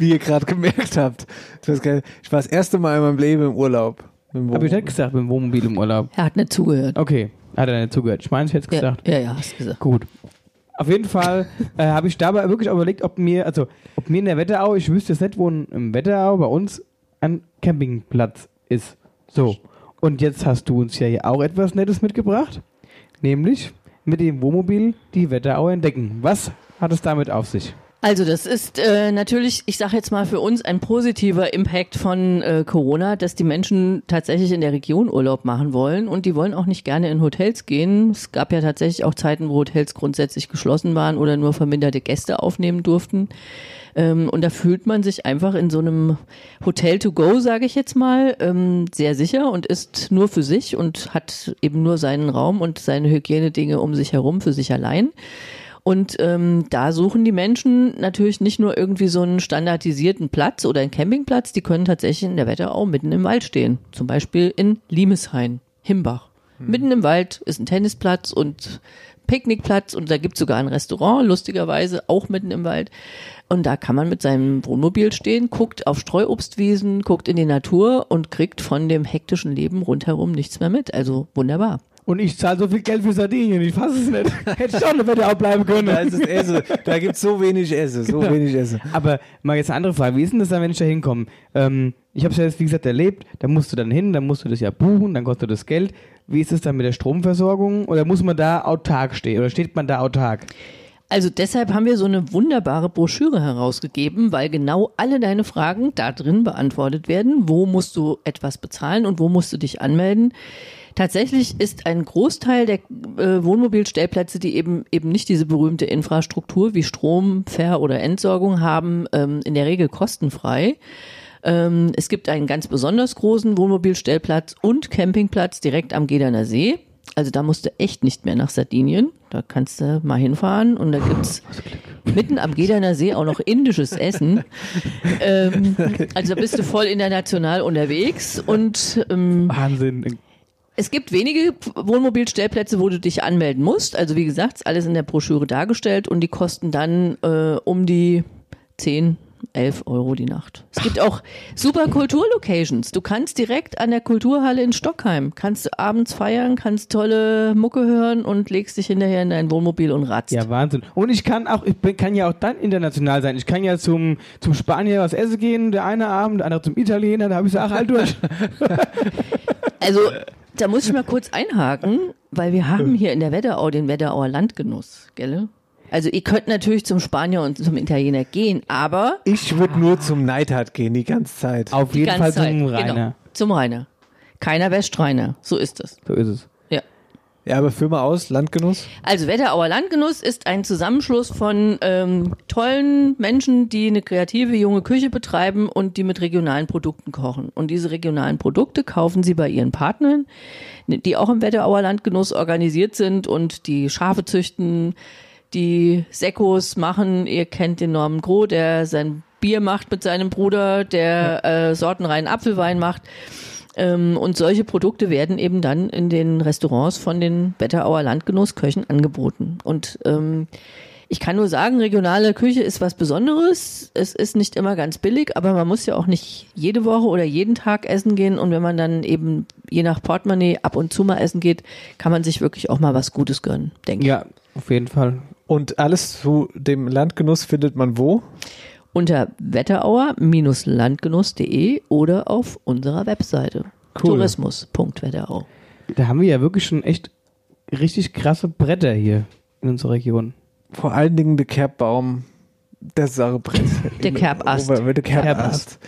Wie ihr gerade gemerkt habt. Ich, weiß gar nicht, ich war das erste Mal in meinem Leben im Urlaub. Mit dem Hab ich nicht gesagt, mit dem Wohnmobil im Urlaub. Er hat nicht zugehört. Okay, hat er nicht zugehört. Ich meine, ich hätte es gesagt. ja, ja, hast gesagt. Gut. Auf jeden Fall äh, habe ich dabei wirklich überlegt, ob mir, also ob mir in der Wetterau, ich wüsste jetzt nicht, wo in- im Wetterau bei uns ein Campingplatz ist. So. Und jetzt hast du uns ja hier auch etwas Nettes mitgebracht, nämlich mit dem Wohnmobil die Wetterau entdecken. Was hat es damit auf sich? Also das ist äh, natürlich, ich sage jetzt mal für uns ein positiver Impact von äh, Corona, dass die Menschen tatsächlich in der Region Urlaub machen wollen und die wollen auch nicht gerne in Hotels gehen. Es gab ja tatsächlich auch Zeiten, wo Hotels grundsätzlich geschlossen waren oder nur verminderte Gäste aufnehmen durften. Ähm, und da fühlt man sich einfach in so einem Hotel to go, sage ich jetzt mal, ähm, sehr sicher und ist nur für sich und hat eben nur seinen Raum und seine Hygienedinge um sich herum für sich allein. Und ähm, da suchen die Menschen natürlich nicht nur irgendwie so einen standardisierten Platz oder einen Campingplatz, die können tatsächlich in der Wetterau mitten im Wald stehen. Zum Beispiel in Limeshain, Himbach. Mitten im Wald ist ein Tennisplatz und Picknickplatz und da gibt's sogar ein Restaurant, lustigerweise auch mitten im Wald. Und da kann man mit seinem Wohnmobil stehen, guckt auf Streuobstwiesen, guckt in die Natur und kriegt von dem hektischen Leben rundherum nichts mehr mit. Also wunderbar. Und ich zahle so viel Geld für Sardinien, ich fasse es nicht. Hätte ich auch eine Wetterau bleiben können. Da ist es Essen. Da gibt es so wenig Essen. So Genau. wenig Essen. Aber mal jetzt eine andere Frage. Wie ist denn das dann, wenn ich da hinkomme? Ähm, ich habe es ja jetzt, wie gesagt, erlebt. Da musst du dann hin, dann musst du das ja buchen, dann kostet das Geld. Wie ist es dann mit der Stromversorgung? Oder muss man da autark stehen? Oder steht man da autark? Also deshalb haben wir so eine wunderbare Broschüre herausgegeben, weil genau alle deine Fragen da drin beantwortet werden. Wo musst du etwas bezahlen und wo musst du dich anmelden? Tatsächlich ist ein Großteil der äh, Wohnmobilstellplätze, die eben eben nicht diese berühmte Infrastruktur wie Strom, Ver- oder Entsorgung haben, ähm, in der Regel kostenfrei. Ähm, es gibt einen ganz besonders großen Wohnmobilstellplatz und Campingplatz direkt am Gederner See. Also da musst du echt nicht mehr nach Sardinien. Da kannst du mal hinfahren und da gibt's mitten am Gederner See auch noch indisches Essen. ähm, also da bist du voll international unterwegs und ähm, Wahnsinn. Es gibt wenige Wohnmobilstellplätze, wo du dich anmelden musst. Also wie gesagt, ist alles in der Broschüre dargestellt und die kosten dann äh, um die 10, 11 Euro die Nacht. Es gibt auch super Kulturlocations. Du kannst direkt an der Kulturhalle in Stockheim, kannst du abends feiern, kannst tolle Mucke hören und legst dich hinterher in dein Wohnmobil und ratzt. Ja, Wahnsinn. Und ich kann auch, ich bin, kann ja auch dann international sein. Ich kann ja zum, zum Spanier was essen gehen, der eine Abend, der andere zum Italiener, da habe ich so ach, halt durch. Also, da muss ich mal kurz einhaken, weil wir haben hier in der Wetterau den Wetterauer Landgenuss, gell? Also ihr könnt natürlich zum Spanier und zum Italiener gehen, aber Ich würde nur zum Neidhart gehen, die ganze Zeit. Auf die jeden ganze Fall Zeit. zum Rainer. Genau, zum Rainer. Keiner wäscht Rainer, so ist es. So ist es. Ja. Aber führ mal aus, Landgenuss. Also Wetterauer Landgenuss ist ein Zusammenschluss von ähm, tollen Menschen, die eine kreative junge Küche betreiben und die mit regionalen Produkten kochen. Und diese regionalen Produkte kaufen sie bei ihren Partnern, die auch im Wetterauer Landgenuss organisiert sind und die Schafe züchten, die Sekos machen. Ihr kennt den Norman Groh, der sein Bier macht mit seinem Bruder, der äh, sortenreinen Apfelwein macht. Ähm, und solche Produkte werden eben dann in den Restaurants von den Wetterauer Landgenussköchen angeboten. Und ähm, ich kann nur sagen, regionale Küche ist was Besonderes. Es ist nicht immer ganz billig, aber man muss ja auch nicht jede Woche oder jeden Tag essen gehen. Und wenn man dann eben je nach Portemonnaie ab und zu mal essen geht, kann man sich wirklich auch mal was Gutes gönnen, denke ich. Ja, Auf jeden Fall. Und alles zu dem Landgenuss findet man wo? Unter wetterauer-landgenuss.de oder auf unserer Webseite. Cool. Tourismus.wetterau. Da haben wir ja wirklich schon echt richtig krasse Bretter hier in unserer Region. Vor allen Dingen der Kerbbaum, der Sarrebrett. Der Kerbast. Der Kerbast.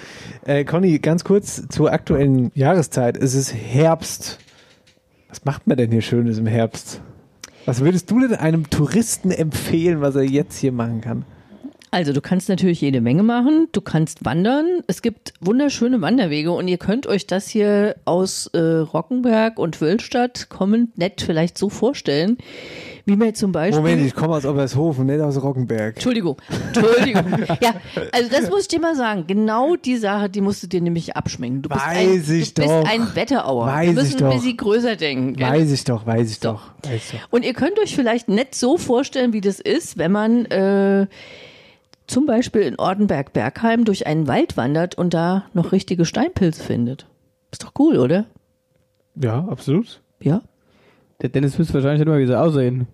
Äh, Conny, ganz kurz zur aktuellen Jahreszeit. Es ist Herbst. Was macht man denn hier Schönes im Herbst? Was würdest du denn einem Touristen empfehlen, was er jetzt hier machen kann? Also du kannst natürlich jede Menge machen. Du kannst wandern. Es gibt wunderschöne Wanderwege und ihr könnt euch das hier aus äh, Rockenberg und Wölstadt kommend nett vielleicht so vorstellen, wie man zum Beispiel... Moment, ich komme aus Obershofen, nicht aus Rockenberg. Entschuldigung, Entschuldigung. ja, also das muss ich dir mal sagen. Genau die Sache, die musst du dir nämlich abschminken. Du bist, ein, Weiß ich du bist doch. ein Wetterauer. Weiß Wir müssen ich doch. ein bisschen größer denken. gell? Weiß ich doch, weiß ich doch. Weiß doch. Und ihr könnt euch vielleicht nett so vorstellen, wie das ist, wenn man äh, zum Beispiel in Ortenberg-Bergheim durch einen Wald wandert und da noch richtige Steinpilze findet. Ist doch cool, oder? Ja, absolut. Ja. Der Dennis wüsste wahrscheinlich nicht mal, wie sie aussehen.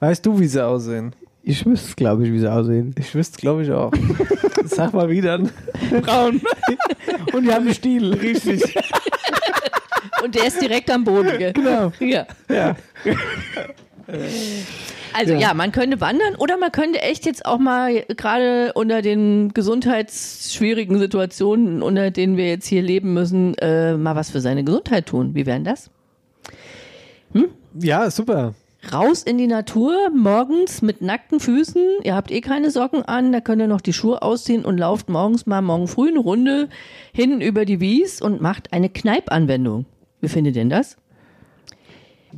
Weißt du, wie sie aussehen? Ich wüsste, glaube ich, wie sie aussehen. Ich wüsste, glaube ich, auch. Sag mal wieder. Braun. Und die haben einen Stiel. Richtig. Und der ist direkt am Boden. Gell? Genau. Ja. Ja. Also ja. Ja. man könnte wandern oder man könnte echt jetzt auch mal gerade unter den gesundheitsschwierigen Situationen, unter denen wir jetzt hier leben müssen, äh, mal was für seine Gesundheit tun. Wie wäre denn das? Ja, super. Raus in die Natur, morgens mit nackten Füßen. Ihr habt eh keine Socken an, da könnt ihr noch die Schuhe ausziehen und lauft morgens mal morgen früh eine Runde hin über die Wies und macht eine Kneipanwendung. Wie findet ihr denn das?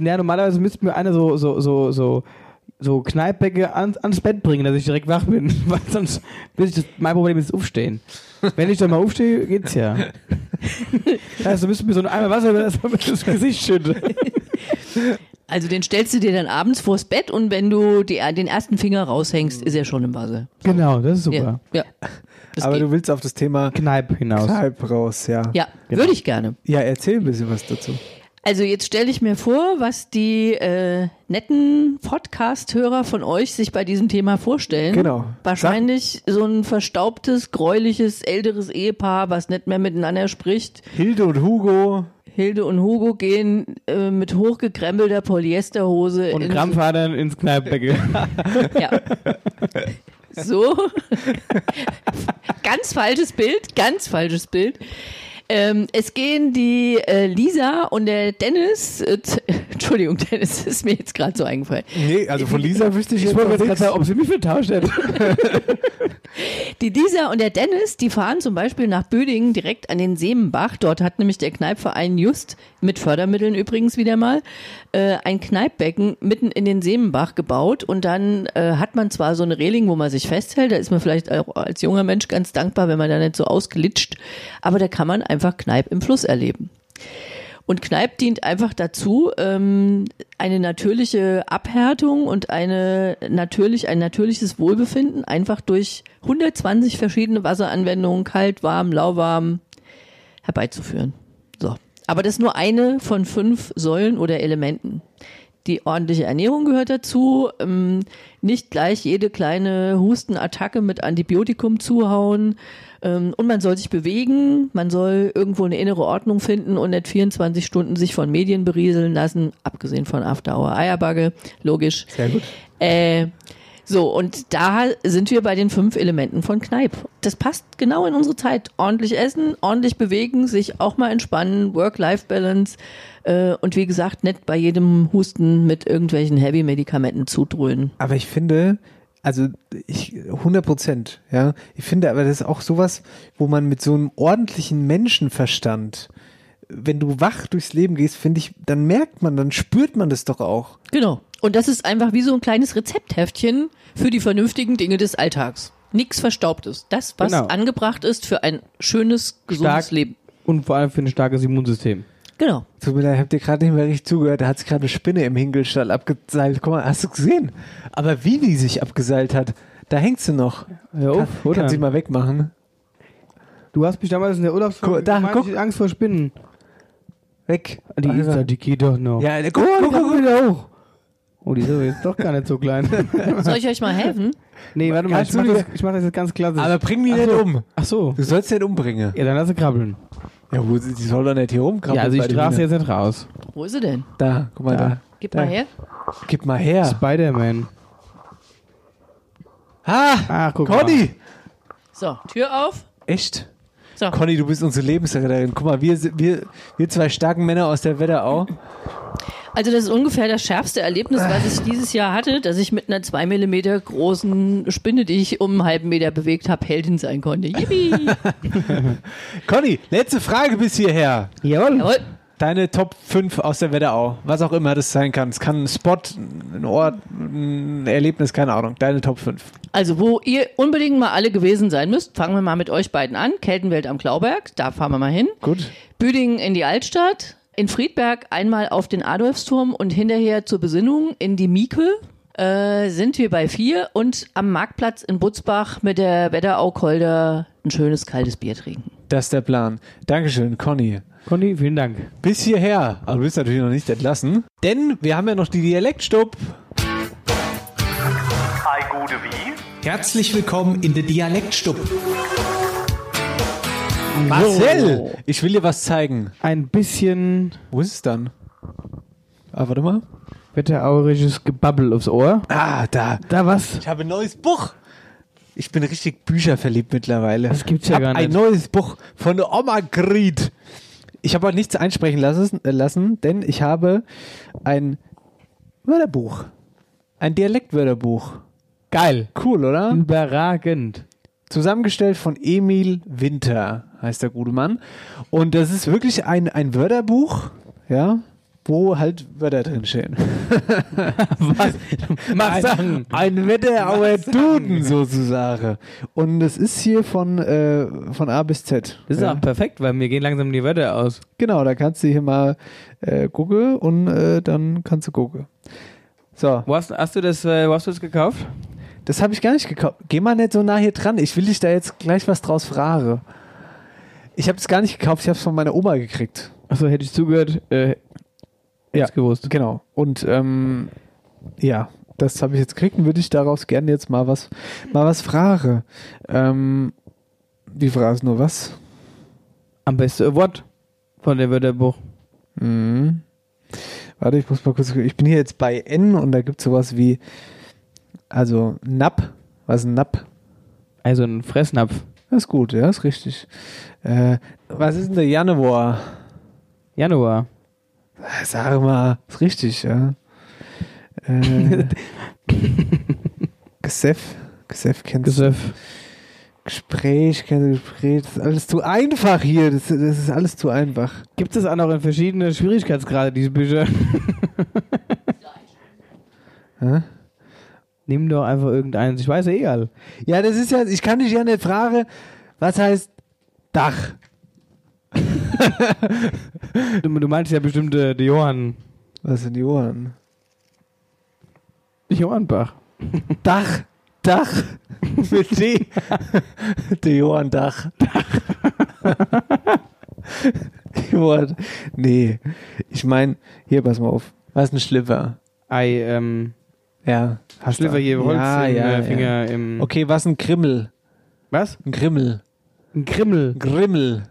Ja, normalerweise müsste mir einer so, so, so, so, so Kneippbecke ans, ans Bett bringen, dass ich direkt wach bin. Weil sonst will ich das, mein Problem ist das Aufstehen. Wenn ich dann mal aufstehe, geht's ja. Das heißt, du müsstest mir so ein Eimer Wasser über das, Gesicht schütten. Also den stellst du dir dann abends vors Bett und wenn du die, den ersten Finger raushängst, ist er schon im Wasser. Genau, das ist super. Ja. ja. Das Aber geht. du willst auf das Thema Kneipp hinaus. Kneipp raus, ja. Ja, Genau. würde ich gerne. Ja, erzähl ein bisschen was dazu. Also jetzt stelle ich mir vor, was die äh, netten Podcast-Hörer von euch sich bei diesem Thema vorstellen. Genau. Wahrscheinlich so ein verstaubtes, gräuliches, älteres Ehepaar, was nicht mehr miteinander spricht. Hilde und Hugo. Hilde und Hugo gehen äh, mit hochgekrempelter Polyesterhose Und in- Krampfadern ins Kneippbecke. Ja. So. ganz falsches Bild, ganz falsches Bild. Ähm, es gehen die äh, Lisa und der Dennis, äh, Entschuldigung, Dennis ist mir jetzt gerade so eingefallen. Nee, also von Lisa wüsste ich Ich jetzt wollte gerade sagen, ob sie mich vertauscht hätte. Die Lisa und der Dennis, die fahren zum Beispiel nach Bödingen direkt an den Seemenbach. Dort hat nämlich der Kneipverein just, mit Fördermitteln übrigens wieder mal, äh, ein Kneippbecken mitten in den Seemenbach gebaut. Und dann äh, hat man zwar so eine Reling, wo man sich festhält, da ist man vielleicht auch als junger Mensch ganz dankbar, wenn man da nicht so ausgelitscht, aber da kann man einfach Kneipp im Fluss erleben. Und Kneipp dient einfach dazu, ähm, eine natürliche Abhärtung und eine natürlich, ein natürliches Wohlbefinden einfach durch 120 verschiedene Wasseranwendungen, kalt, warm, lauwarm, herbeizuführen. Aber das ist nur eine von fünf Säulen oder Elementen. Die ordentliche Ernährung gehört dazu, ähm, nicht gleich jede kleine Hustenattacke mit Antibiotikum zuhauen ähm, und man soll sich bewegen, man soll irgendwo eine innere Ordnung finden und nicht 24 Stunden sich von Medien berieseln lassen, abgesehen von After Hour Eierbagge, logisch. Sehr gut. Äh, so, und da sind wir bei den fünf Elementen von Kneipp. Das passt genau in unsere Zeit. Ordentlich essen, ordentlich bewegen, sich auch mal entspannen, Work-Life-Balance äh, und wie gesagt, nicht bei jedem Husten mit irgendwelchen Heavy-Medikamenten zudröhnen. Aber ich finde, also ich 100 Prozent, ja. Ich finde aber das ist auch sowas, wo man mit so einem ordentlichen Menschenverstand, wenn du wach durchs Leben gehst, finde ich, dann merkt man, dann spürt man das doch auch. Genau. Und das ist einfach wie so ein kleines Rezeptheftchen für die vernünftigen Dinge des Alltags. Nichts Verstaubtes. Das, was Genau. angebracht ist für ein schönes, gesundes Stark. Leben. Und vor allem für ein starkes Immunsystem. Genau. Tut mir leid, habt ihr gerade nicht mehr richtig zugehört, da hat sich gerade eine Spinne im Hinkelstall abgeseilt. Guck mal, hast du gesehen? Aber wie die sich abgeseilt hat, da hängt sie noch. Hör auf, kann, oder? kann sie mal wegmachen. Du hast mich damals in der Urlaubsfolge Guck, da, gemeint, guck. ich hätte Angst vor Spinnen. Weg. Die, ist da, die geht doch noch. Ja, guck, Oh, guck, guck, kommt wieder hoch. Oh, die ist jetzt doch gar nicht so klein. Soll ich euch mal helfen? nee, warte mal, ich Kannst mach, du das, ich mach das jetzt ganz klassisch. Aber bring die nicht so. um. Ach so. Du sollst den umbringen. Ja, dann lass sie krabbeln. Ja, gut, die soll doch nicht hier rumkrabbeln. Ja, also ich strafe sie jetzt nicht raus. Wo ist sie denn? Da, guck mal Da. da. Gib da. mal her. Gib mal her. Spider-Man. Ah, Ach, guck mal. Conny. So, Tür auf. Echt? So. Conny, du bist unsere Lebensretterin. Guck mal, wir, wir, wir zwei starken Männer aus der Wetterau. Also das ist ungefähr das schärfste Erlebnis, was ich dieses Jahr hatte, dass ich mit einer zwei Millimeter großen Spinne, die ich um einen halben Meter bewegt habe, Heldin sein konnte. Yippie! Conny, letzte Frage bis hierher. Jawohl. Jawohl. Deine Top 5 aus der Wetterau. Was auch immer das sein kann. Es kann ein Spot, ein Ort, ein Erlebnis, keine Ahnung. Deine Top 5. Also wo ihr unbedingt mal alle gewesen sein müsst, fangen wir mal mit euch beiden an. Keltenwelt am Klauberg, da fahren wir mal hin. Gut. Büdingen in die Altstadt. In Friedberg einmal auf den Adolfsturm und hinterher zur Besinnung in die Mieke. Äh, sind wir bei vier und am Marktplatz in Butzbach mit der Wetterau-Kolder ein schönes kaltes Bier trinken. Das ist der Plan. Dankeschön, Conny. Conny, vielen Dank. Bis hierher. Aber du bist natürlich noch nicht entlassen. Denn wir haben ja noch die Dialektstub. Herzlich willkommen in der Dialektstub. Marcel, ich will dir was zeigen. Ein bisschen Wo ist es dann? Ah, warte mal. wetterauerisches Gebabbel aufs Ohr. Ah, da. Da was? Ich habe ein neues Buch. Ich bin richtig bücherverliebt mittlerweile. Das gibt's ja gar nicht. ein neues Buch von Oma Gried. Ich habe heute nichts einsprechen lassen, äh, lassen, denn ich habe ein Wörterbuch. Ein Dialektwörterbuch. Geil. Cool, oder? Überragend. Zusammengestellt von Emil Winter, heißt der gute Mann. Und das ist wirklich ein, ein Wörterbuch, ja, wo halt Wörter drinstehen. Was? Mach ein, Sachen. ein Wetterauer Duden sozusagen. Und es ist hier von, äh, von A bis Z. Das ist ja. auch perfekt, weil mir gehen langsam die Wörter aus. Genau, da kannst du hier mal äh, gucken und äh, dann kannst du gucken. So, Wo hast, hast du das, äh, wo hast du das gekauft? das habe ich gar nicht gekauft. Geh mal nicht so nah hier dran. Ich will dich da jetzt gleich was draus fragen. Ich habe es gar nicht gekauft, ich habe es von meiner Oma gekriegt. Achso, hätte ich zugehört, äh, Ja. gewusst. Genau. Und ähm, ja, das habe ich jetzt gekriegt und würde ich daraus gerne jetzt mal was, mal was fragen. Ähm, die Frage ist nur was? Am besten Wort von dem Wörterbuch. Mhm. Warte, ich muss mal kurz. Ich bin hier jetzt bei N und da gibt es sowas wie. Also, Napp. Was ist ein Napp? Also ein Fressnapf. Das ist gut, ja, ist richtig. Äh, was ist denn der Januar? Januar. Äh, Sag mal, ist richtig, ja. Äh, Gesef. Gesef kennst du. Gesöff. Gespräch, kennst du Gespräch. Das ist alles zu einfach hier. Das, das ist alles zu einfach. Gibt es auch noch in verschiedenen Schwierigkeitsgrade, diese Bücher? Hä? Nimm doch einfach irgendeins. Ich weiß ja eh all. Ja, das ist ja, ich kann dich ja nicht fragen, was heißt Dach? Du, du meinst ja bestimmt äh, die Johann. Was sind die Ohren? Die Johannbach. Dach. Dach. Mit D. Der Johann Dach. Johann. Nee. Ich meine, hier, pass mal auf. Was ist ein Schlipper? Ei, ähm, Ja. hast Schlipper hier, Holz ja, im ja, äh, Finger ja. im... Okay, was ein Krimmel? Was? Ein Grimmel. Ein Krimmel. Grimmel.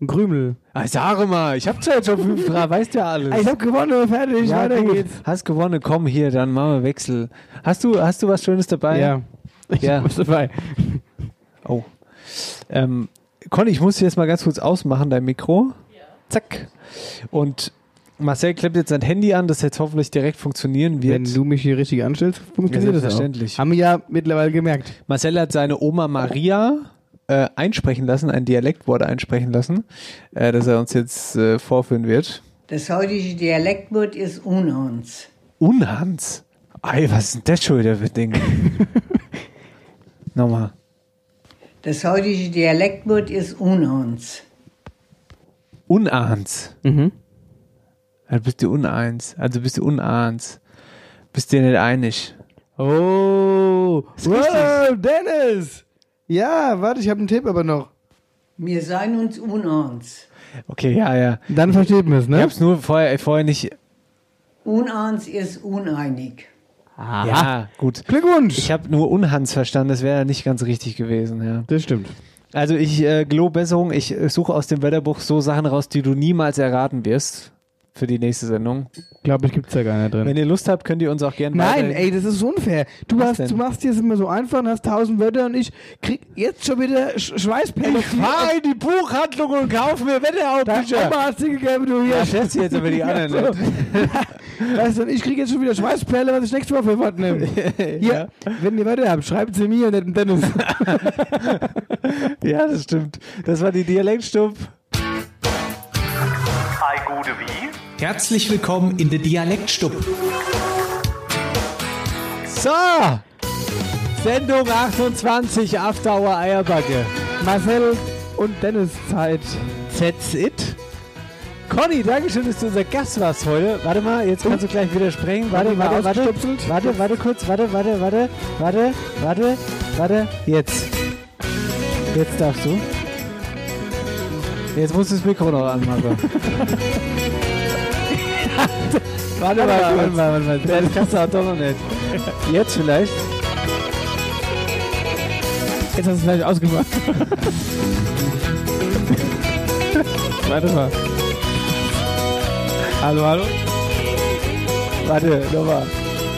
Ein Krümel. Ah, sag mal, ich hab's ja jetzt schon fünf Fragen, weißt ja alles. Ich hab gewonnen, fertig, ja, weiter gut. geht's. Hast gewonnen, komm hier, dann machen wir Wechsel. Hast du, hast du was Schönes dabei? Ja. Ich Ja. ja. was dabei. Oh. Ähm, Conny, ich muss jetzt mal ganz kurz ausmachen, dein Mikro. Zack. Und Marcel klemmt jetzt sein Handy an, das jetzt hoffentlich direkt funktionieren wird. Wenn du mich hier richtig anstellst, funktioniert Ja, das auch. selbstverständlich. Haben wir ja mittlerweile gemerkt. Marcel hat seine Oma Maria äh, einsprechen lassen, ein Dialektwort einsprechen lassen, äh, das er uns jetzt äh, vorführen wird. Das heutige Dialektwort ist Unhans. Unhans. Ey, was ist denn das schon wieder für Ding? Nochmal. Das heutige Dialektwort ist Unhans. Unahns. Mhm. Also bist du uneins. Also bist du unahns. Bist dir nicht einig. Oh, wow, Dennis! Ja, warte, ich habe einen Tipp aber noch. Wir seien uns Unhans. Okay, ja, ja. Dann versteht man es, Ich ne? hab's nur vorher, vorher nicht. Unhans ist uneinig. Aha. Ja, gut. Glückwunsch. Ich habe nur Unhans verstanden, das wäre nicht ganz richtig gewesen. Ja. Das stimmt. Also ich äh, gelobe Besserung, ich äh, suche aus dem Wetterbuch so Sachen raus, die du niemals erraten wirst für die nächste Sendung. Glaube ich, gibt's da gar nicht drin. Wenn ihr Lust habt, könnt ihr uns auch gerne Nein, ey, das ist unfair. Du, Was hast, denn? du machst dir das immer so einfach und hast tausend Wörter und ich krieg jetzt schon wieder Sch Schweißperlen. Ich fahr in die Buchhandlung und kaufe mir Wetteraubücher. Oma hat's dir gegeben, du hier. Ja, schätze jetzt aber die anderen nicht. Weißt du, ich krieg jetzt schon wieder Schweißperle, was ich nächstes Mal für Wort nehme. Hier, wenn ihr Wörter habt, schreibt sie mir und nicht dem Dennis. Ja, das stimmt. Das war die Dialektstub. Hi, gute wie? Herzlich willkommen in der Dialektstub. So! Sendung 28, After Hour Eierbacke. Marcel und Dennis Zeit. That's it. Conny, Dankeschön, dass du unser Gast warst heute. Warte mal, jetzt kannst du gleich widersprechen. Warte, Conny, mal warte, warte. ausgestupselt. Warte, warte kurz. Warte, warte, warte. Warte, warte, warte. Jetzt. Jetzt darfst du. Jetzt musst du das Mikro noch anmachen. warte mal, warte mal, warte mal. Das kannst du auch doch noch nicht. Jetzt vielleicht. Jetzt hast du es vielleicht ausgemacht. Warte mal. Hallo, hallo? Warte, nochmal.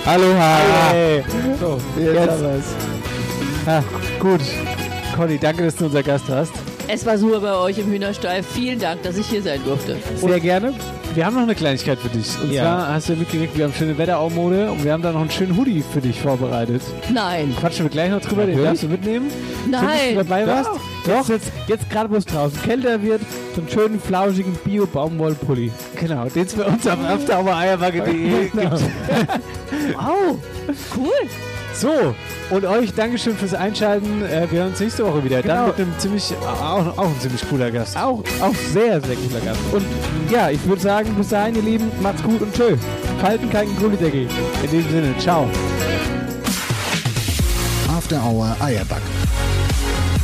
Hallo, hallo. Hey. So, Jetzt, jetzt. haben wir's. Ah, gut. Conny, danke, dass du unser Gast hast. Es war super bei euch im Hühnerstall. Vielen Dank, dass ich hier sein durfte. Sehr gerne. Wir haben noch eine Kleinigkeit für dich. Und Ja. zwar hast du ja mitgekriegt, wir haben schöne Wetteraumode und wir haben da noch einen schönen Hoodie für dich vorbereitet. Nein. Quatschen wir gleich noch drüber, den Natürlich. darfst du mitnehmen. Schön, Nein. du dabei warst. Doch, jetzt, jetzt gerade, wo es draußen kälter wird, so einen schönen, flauschigen Bio-Baumwollpulli. Genau, den es bei uns auf afterhoureierwacke.de Genau. gibt. Wow. Cool. So, und euch Dankeschön fürs Einschalten. Äh, wir hören uns nächste Woche wieder. Dann Genau. mit einem ziemlich, auch, auch ein ziemlich cooler Gast. Auch, auch sehr, sehr guter Gast. Und ja, ich würde sagen, bis dahin, ihr Lieben, macht's gut und tschö. Falten keinen Gullideckel. In diesem Sinne, ciao. After Hour Eierback.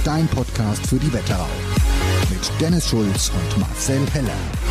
Dein Podcast für die Wetterau. Mit Dennis Schulz und Marcel Heller.